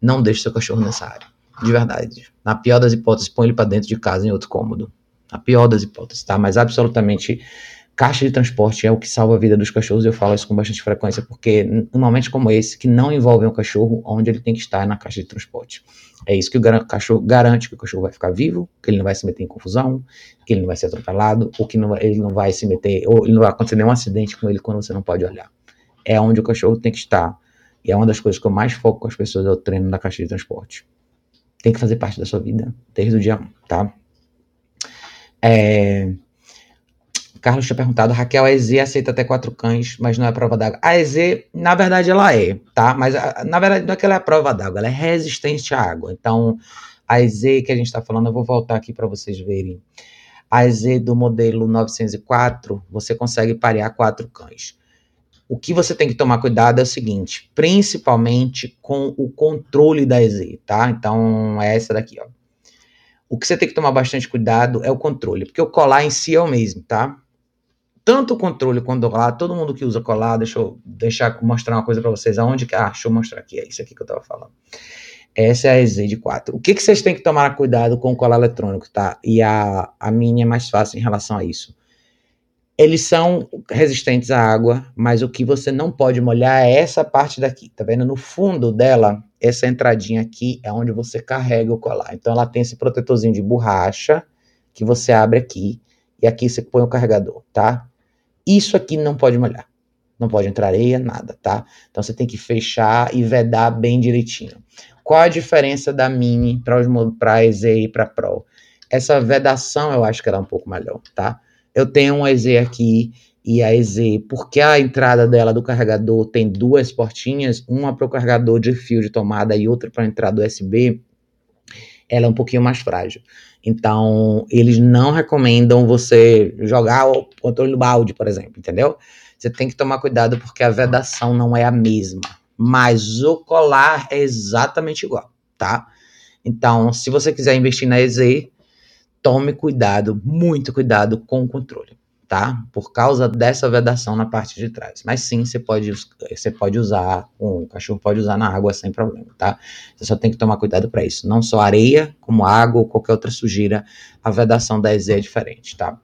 não deixe seu cachorro nessa área. De verdade. Na pior das hipóteses, põe ele para dentro de casa em outro cômodo. Na pior das hipóteses, tá? Mas absolutamente caixa de transporte é o que salva a vida dos cachorros, eu falo isso com bastante frequência, porque num momento como esse, que não envolve um cachorro, onde ele tem que estar é na caixa de transporte. É isso que o cachorro garante que o cachorro vai ficar vivo, que ele não vai se meter em confusão, que ele não vai ser atropelado, ou que não, ele não vai se meter, ou ele não vai acontecer nenhum acidente com ele quando você não pode olhar. É onde o cachorro tem que estar. E é uma das coisas que eu mais foco com as pessoas, é o treino na caixa de transporte. Tem que fazer parte da sua vida, desde o dia 1, tá? É... Carlos tinha perguntado, Raquel, a EZ aceita até quatro cães, mas não é prova d'água. A EZ, na verdade, ela é, tá? Mas, na verdade, não é que ela é prova d'água, ela é resistente à água. Então, a EZ que a gente está falando, eu vou voltar aqui para vocês verem. A EZ do modelo 904, você consegue parear quatro cães. O que você tem que tomar cuidado é o seguinte, principalmente com o controle da EZ, tá? Então, é essa daqui, ó. O que você tem que tomar bastante cuidado é o controle, porque o colar em si é o mesmo, tá? Tanto o controle quanto o colar, todo mundo que usa colar, deixa eu deixar, mostrar uma coisa para vocês, aonde que, ah, deixa eu mostrar aqui, é isso aqui que eu tava falando. Essa é a EZ de 4. O que, que vocês têm que tomar cuidado com o colar eletrônico, tá? E a, a Mini é mais fácil em relação a isso. Eles são resistentes à água, mas o que você não pode molhar é essa parte daqui, tá vendo? No fundo dela, essa entradinha aqui é onde você carrega o colar. Então ela tem esse protetorzinho de borracha que você abre aqui e aqui você põe o carregador, tá? Isso aqui não pode molhar. Não pode entrar areia, nada, tá? Então você tem que fechar e vedar bem direitinho. Qual a diferença da Mini para a EZ e para Pro? Essa vedação eu acho que era é um pouco melhor, tá? Eu tenho um EZ aqui e a EZ, porque a entrada dela do carregador tem duas portinhas, uma para o carregador de fio de tomada e outra para a entrada USB, ela é um pouquinho mais frágil. Então, eles não recomendam você jogar o controle do balde, por exemplo, entendeu? Você tem que tomar cuidado porque a vedação não é a mesma, mas o colar é exatamente igual, tá? Então, se você quiser investir na EZ, tome cuidado, muito cuidado com o controle tá? Por causa dessa vedação na parte de trás. Mas sim, você pode, você pode usar, um cachorro pode usar na água sem problema, tá? Você só tem que tomar cuidado para isso. Não só areia, como água ou qualquer outra sujeira, a vedação da EZ é diferente, tá?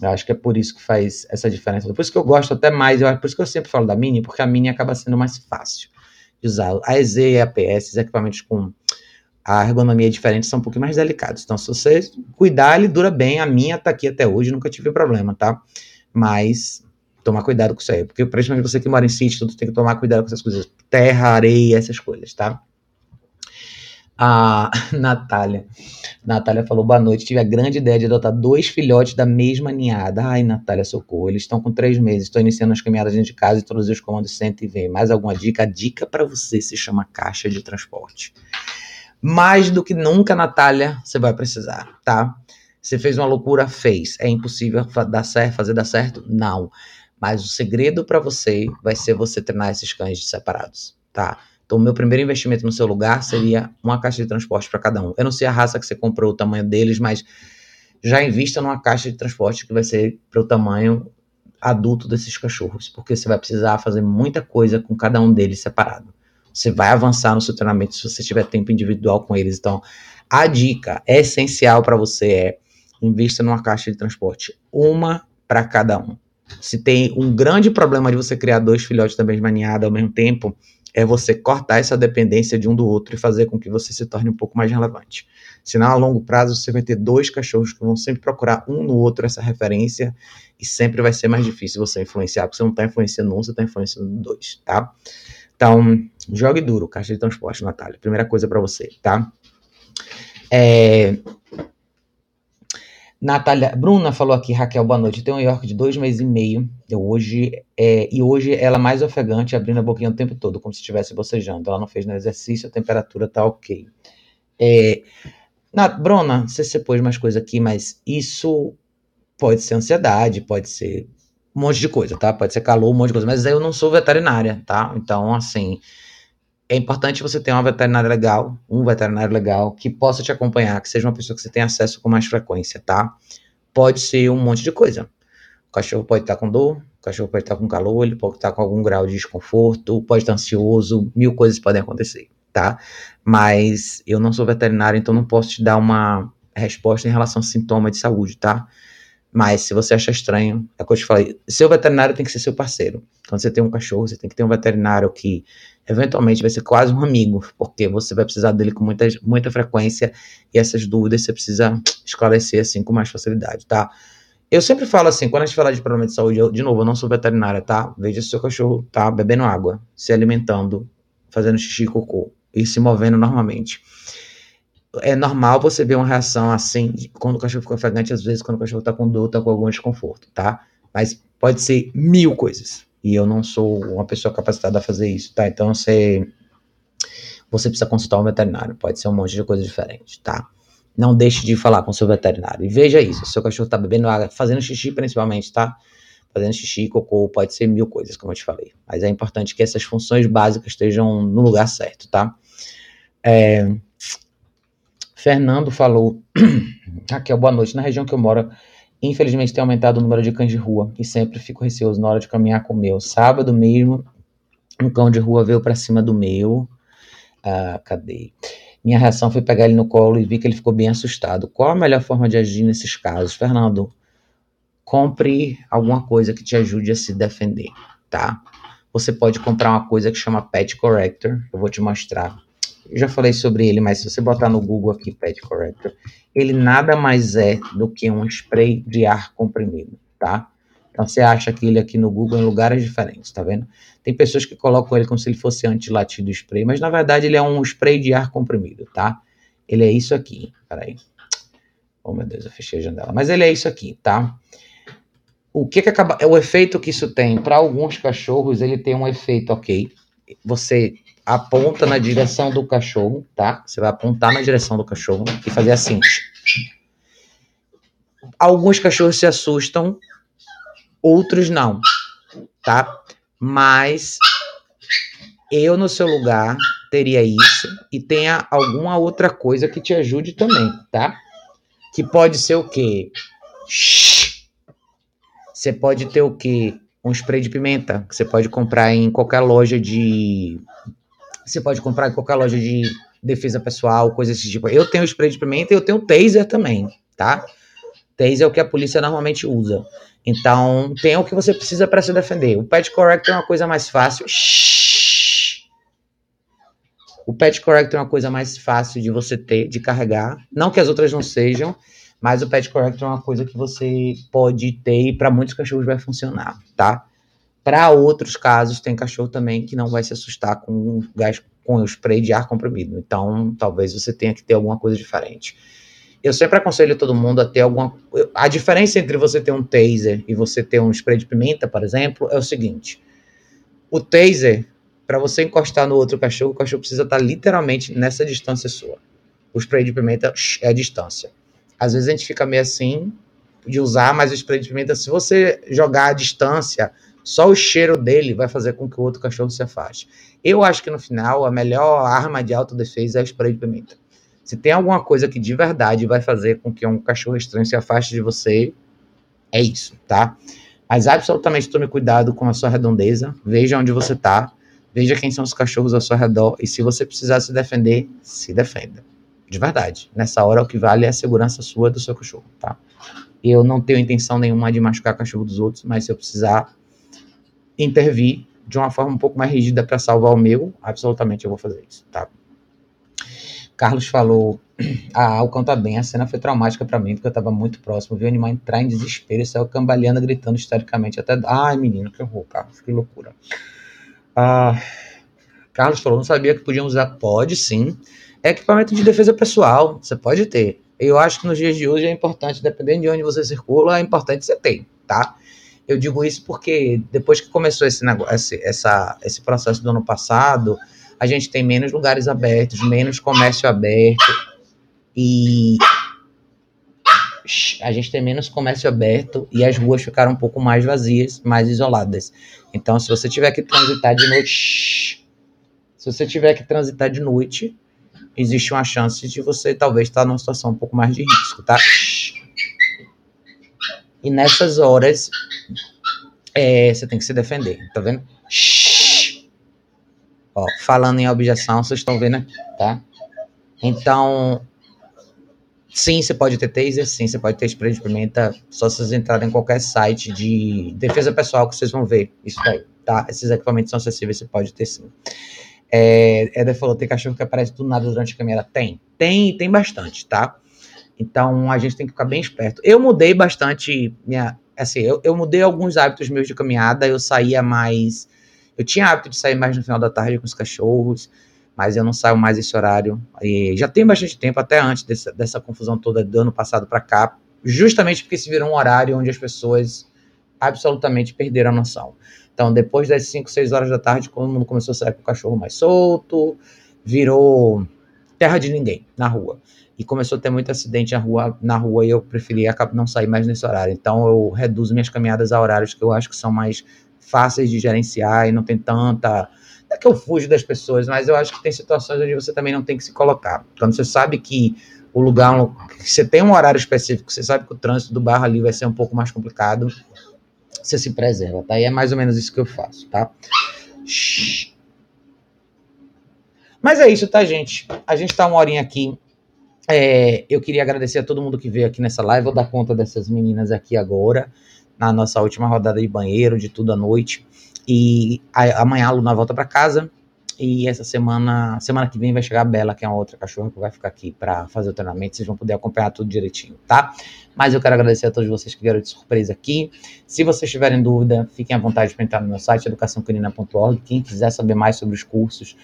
Eu acho que é por isso que faz essa diferença. Por isso que eu gosto até mais, eu, por isso que eu sempre falo da Mini, porque a Mini acaba sendo mais fácil de usar. A EZ e a PS, os equipamentos com a ergonomia é diferente são um pouquinho mais delicados. Então, se você cuidar, ele dura bem. A minha tá aqui até hoje, nunca tive problema, tá? Mas tomar cuidado com isso aí, porque principalmente você que mora em sítio, tudo tem que tomar cuidado com essas coisas, terra, areia, essas coisas, tá? A *laughs* Natália. Natália falou: boa noite. Tive a grande ideia de adotar dois filhotes da mesma ninhada. Ai, Natália, socorro. Eles estão com três meses. Estou iniciando as caminhadas dentro de casa e todos os comandos sentem e vem. Mais alguma dica? A dica para você se chama caixa de transporte mais do que nunca, Natália, você vai precisar, tá? Você fez uma loucura, fez. É impossível dar certo, fazer dar certo? Não. Mas o segredo para você vai ser você treinar esses cães separados, tá? Então, o meu primeiro investimento no seu lugar seria uma caixa de transporte para cada um. Eu não sei a raça que você comprou, o tamanho deles, mas já invista numa caixa de transporte que vai ser para o tamanho adulto desses cachorros, porque você vai precisar fazer muita coisa com cada um deles separado. Você vai avançar no seu treinamento se você tiver tempo individual com eles. Então, a dica essencial para você é invista numa caixa de transporte, uma para cada um. Se tem um grande problema de você criar dois filhotes da mesma ninhada ao mesmo tempo, é você cortar essa dependência de um do outro e fazer com que você se torne um pouco mais relevante. Senão, a longo prazo, você vai ter dois cachorros que vão sempre procurar um no outro essa referência e sempre vai ser mais difícil você influenciar, porque você não está influenciando um, você está influenciando dois, tá? Então, jogue duro, caixa de transporte, Natália. Primeira coisa para você, tá? É... Natália, Bruna falou aqui, Raquel, boa noite. Tem um York de dois meses e meio. Hoje, é, e hoje ela é mais ofegante, abrindo a boquinha o tempo todo, como se estivesse bocejando. Ela não fez no exercício, a temperatura tá ok. É, na, Bruna, você, você pôs mais coisa aqui, mas isso pode ser ansiedade, pode ser um monte de coisa, tá? Pode ser calor, um monte de coisa, mas eu não sou veterinária, tá? Então, assim, é importante você ter uma veterinária legal, um veterinário legal, que possa te acompanhar, que seja uma pessoa que você tenha acesso com mais frequência, tá? Pode ser um monte de coisa. O cachorro pode estar com dor, o cachorro pode estar com calor, ele pode estar com algum grau de desconforto, pode estar ansioso, mil coisas podem acontecer, tá? Mas eu não sou veterinário, então não posso te dar uma resposta em relação a sintoma de saúde, tá? Mas se você achar estranho, é o que eu te falei, seu veterinário tem que ser seu parceiro. Quando você tem um cachorro, você tem que ter um veterinário que eventualmente vai ser quase um amigo, porque você vai precisar dele com muita, muita frequência e essas dúvidas você precisa esclarecer assim com mais facilidade, tá? Eu sempre falo assim, quando a gente fala de problema de saúde, eu, de novo, eu não sou veterinária, tá? Veja se seu cachorro tá bebendo água, se alimentando, fazendo xixi e cocô e se movendo normalmente é normal você ver uma reação assim quando o cachorro fica ofegante, às vezes quando o cachorro tá com dor, tá com algum desconforto, tá? Mas pode ser mil coisas. E eu não sou uma pessoa capacitada a fazer isso, tá? Então você, você precisa consultar um veterinário. Pode ser um monte de coisa diferente, tá? Não deixe de falar com seu veterinário. E veja isso: seu cachorro tá bebendo água, fazendo xixi principalmente, tá? Fazendo xixi, cocô, pode ser mil coisas, como eu te falei. Mas é importante que essas funções básicas estejam no lugar certo, tá? É, Fernando falou, *clears throat* Raquel, boa noite. Na região que eu moro, infelizmente tem aumentado o número de cães de rua e sempre fico receoso na hora de caminhar com o meu. Sábado mesmo, um cão de rua veio para cima do meu. Ah, cadê? Minha reação foi pegar ele no colo e vi que ele ficou bem assustado. Qual a melhor forma de agir nesses casos? Fernando, compre alguma coisa que te ajude a se defender, tá? Você pode comprar uma coisa que chama Pet Corrector, eu vou te mostrar eu já falei sobre ele, mas se você botar no Google aqui Pet Corrector, ele nada mais é do que um spray de ar comprimido, tá? Então você acha que ele aqui no Google em lugares diferentes, tá vendo? Tem pessoas que colocam ele como se ele fosse antilatido spray, mas na verdade ele é um spray de ar comprimido, tá? Ele é isso aqui, peraí. Oh meu Deus, eu fechei a janela. Mas ele é isso aqui, tá? O que que acaba... É o efeito que isso tem para alguns cachorros, ele tem um efeito, ok? Você aponta na direção do cachorro, tá? Você vai apontar na direção do cachorro e fazer assim. Alguns cachorros se assustam, outros não, tá? Mas eu no seu lugar teria isso e tenha alguma outra coisa que te ajude também, tá? Que pode ser o quê? Você pode ter o quê? Um spray de pimenta que você pode comprar em qualquer loja de você pode comprar em qualquer loja de defesa pessoal, coisas desse tipo. Eu tenho spray de pimenta e eu tenho taser também, tá? Taser é o que a polícia normalmente usa. Então, tem o que você precisa para se defender. O Pet Corrector é uma coisa mais fácil. O Pet Corrector é uma coisa mais fácil de você ter, de carregar. Não que as outras não sejam, mas o Pet Corrector é uma coisa que você pode ter e para muitos cachorros vai funcionar, tá? Para outros casos, tem cachorro também que não vai se assustar com gás com o spray de ar comprimido. Então, talvez você tenha que ter alguma coisa diferente. Eu sempre aconselho todo mundo a ter alguma. A diferença entre você ter um taser e você ter um spray de pimenta, por exemplo, é o seguinte: o taser, para você encostar no outro cachorro, o cachorro precisa estar literalmente nessa distância sua. O spray de pimenta é a distância. Às vezes a gente fica meio assim de usar, mas o spray de pimenta, se você jogar a distância só o cheiro dele vai fazer com que o outro cachorro se afaste. Eu acho que no final a melhor arma de autodefesa é o spray de pimenta. Se tem alguma coisa que de verdade vai fazer com que um cachorro estranho se afaste de você, é isso, tá? Mas absolutamente tome cuidado com a sua redondeza, veja onde você tá, veja quem são os cachorros ao seu redor e se você precisar se defender, se defenda. De verdade. Nessa hora o que vale é a segurança sua do seu cachorro, tá? Eu não tenho intenção nenhuma de machucar cachorro dos outros, mas se eu precisar, intervir de uma forma um pouco mais rígida para salvar o meu, absolutamente eu vou fazer isso, tá? Carlos falou: *clears throat* Ah, o cão tá bem. A cena foi traumática para mim, porque eu tava muito próximo. Vi o animal entrar em desespero e saiu cambaleando, gritando historicamente. Até. Ai, menino, que horror, Carlos, que loucura. Ah, Carlos falou: Não sabia que podiam usar. Pode sim. É equipamento de defesa pessoal, você pode ter. Eu acho que nos dias de hoje é importante, dependendo de onde você circula, é importante você ter, tá? Eu digo isso porque depois que começou esse, esse, essa, esse processo do ano passado, a gente tem menos lugares abertos, menos comércio aberto e a gente tem menos comércio aberto e as ruas ficaram um pouco mais vazias, mais isoladas. Então, se você tiver que transitar de noite, Se você tiver que transitar de noite, existe uma chance de você talvez estar numa situação um pouco mais de risco, tá? E nessas horas, é, você tem que se defender, tá vendo? Ó, falando em objeção, vocês estão vendo tá? Então, sim, você pode ter taser, sim, você pode ter spray de pimenta, só se vocês entrarem em qualquer site de defesa pessoal que vocês vão ver isso daí, tá? Esses equipamentos são acessíveis, você pode ter sim. É, Eder falou, tem cachorro que aparece do nada durante a caminhada? Tem, tem, tem bastante, tá? Então, a gente tem que ficar bem esperto. Eu mudei bastante minha, assim, eu, eu mudei alguns hábitos meus de caminhada, eu saía mais, eu tinha hábito de sair mais no final da tarde com os cachorros, mas eu não saio mais esse horário. E já tem bastante tempo, até antes dessa, dessa confusão toda do ano passado para cá, justamente porque se virou um horário onde as pessoas absolutamente perderam a noção. Então, depois das 5, 6 horas da tarde, todo mundo começou a sair com o cachorro mais solto, virou terra de ninguém na rua. E começou a ter muito acidente na rua, na rua e eu preferi não sair mais nesse horário. Então, eu reduzo minhas caminhadas a horários que eu acho que são mais fáceis de gerenciar e não tem tanta é que eu fujo das pessoas, mas eu acho que tem situações onde você também não tem que se colocar. Quando você sabe que o lugar, você tem um horário específico, você sabe que o trânsito do bairro ali vai ser um pouco mais complicado, você se preserva, tá? E é mais ou menos isso que eu faço, tá? Mas é isso, tá, gente? A gente tá uma horinha aqui. É, eu queria agradecer a todo mundo que veio aqui nessa live. Vou dar conta dessas meninas aqui agora, na nossa última rodada de banheiro, de tudo à noite. E a, amanhã a Luna volta para casa. E essa semana, semana que vem vai chegar a Bela, que é uma outra cachorra que vai ficar aqui para fazer o treinamento. Vocês vão poder acompanhar tudo direitinho, tá? Mas eu quero agradecer a todos vocês que vieram de surpresa aqui. Se vocês tiverem dúvida, fiquem à vontade para entrar no meu site, educaçãocanina.org. Quem quiser saber mais sobre os cursos,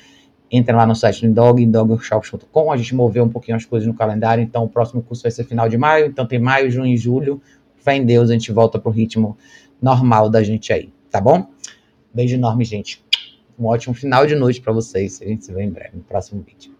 entre lá no site do Dog, dogworkshops.com. A gente moveu um pouquinho as coisas no calendário, então o próximo curso vai ser final de maio. Então tem maio, junho e julho. Fé em Deus, a gente volta pro ritmo normal da gente aí, tá bom? Beijo enorme, gente. Um ótimo final de noite para vocês. A gente se vê em breve no próximo vídeo.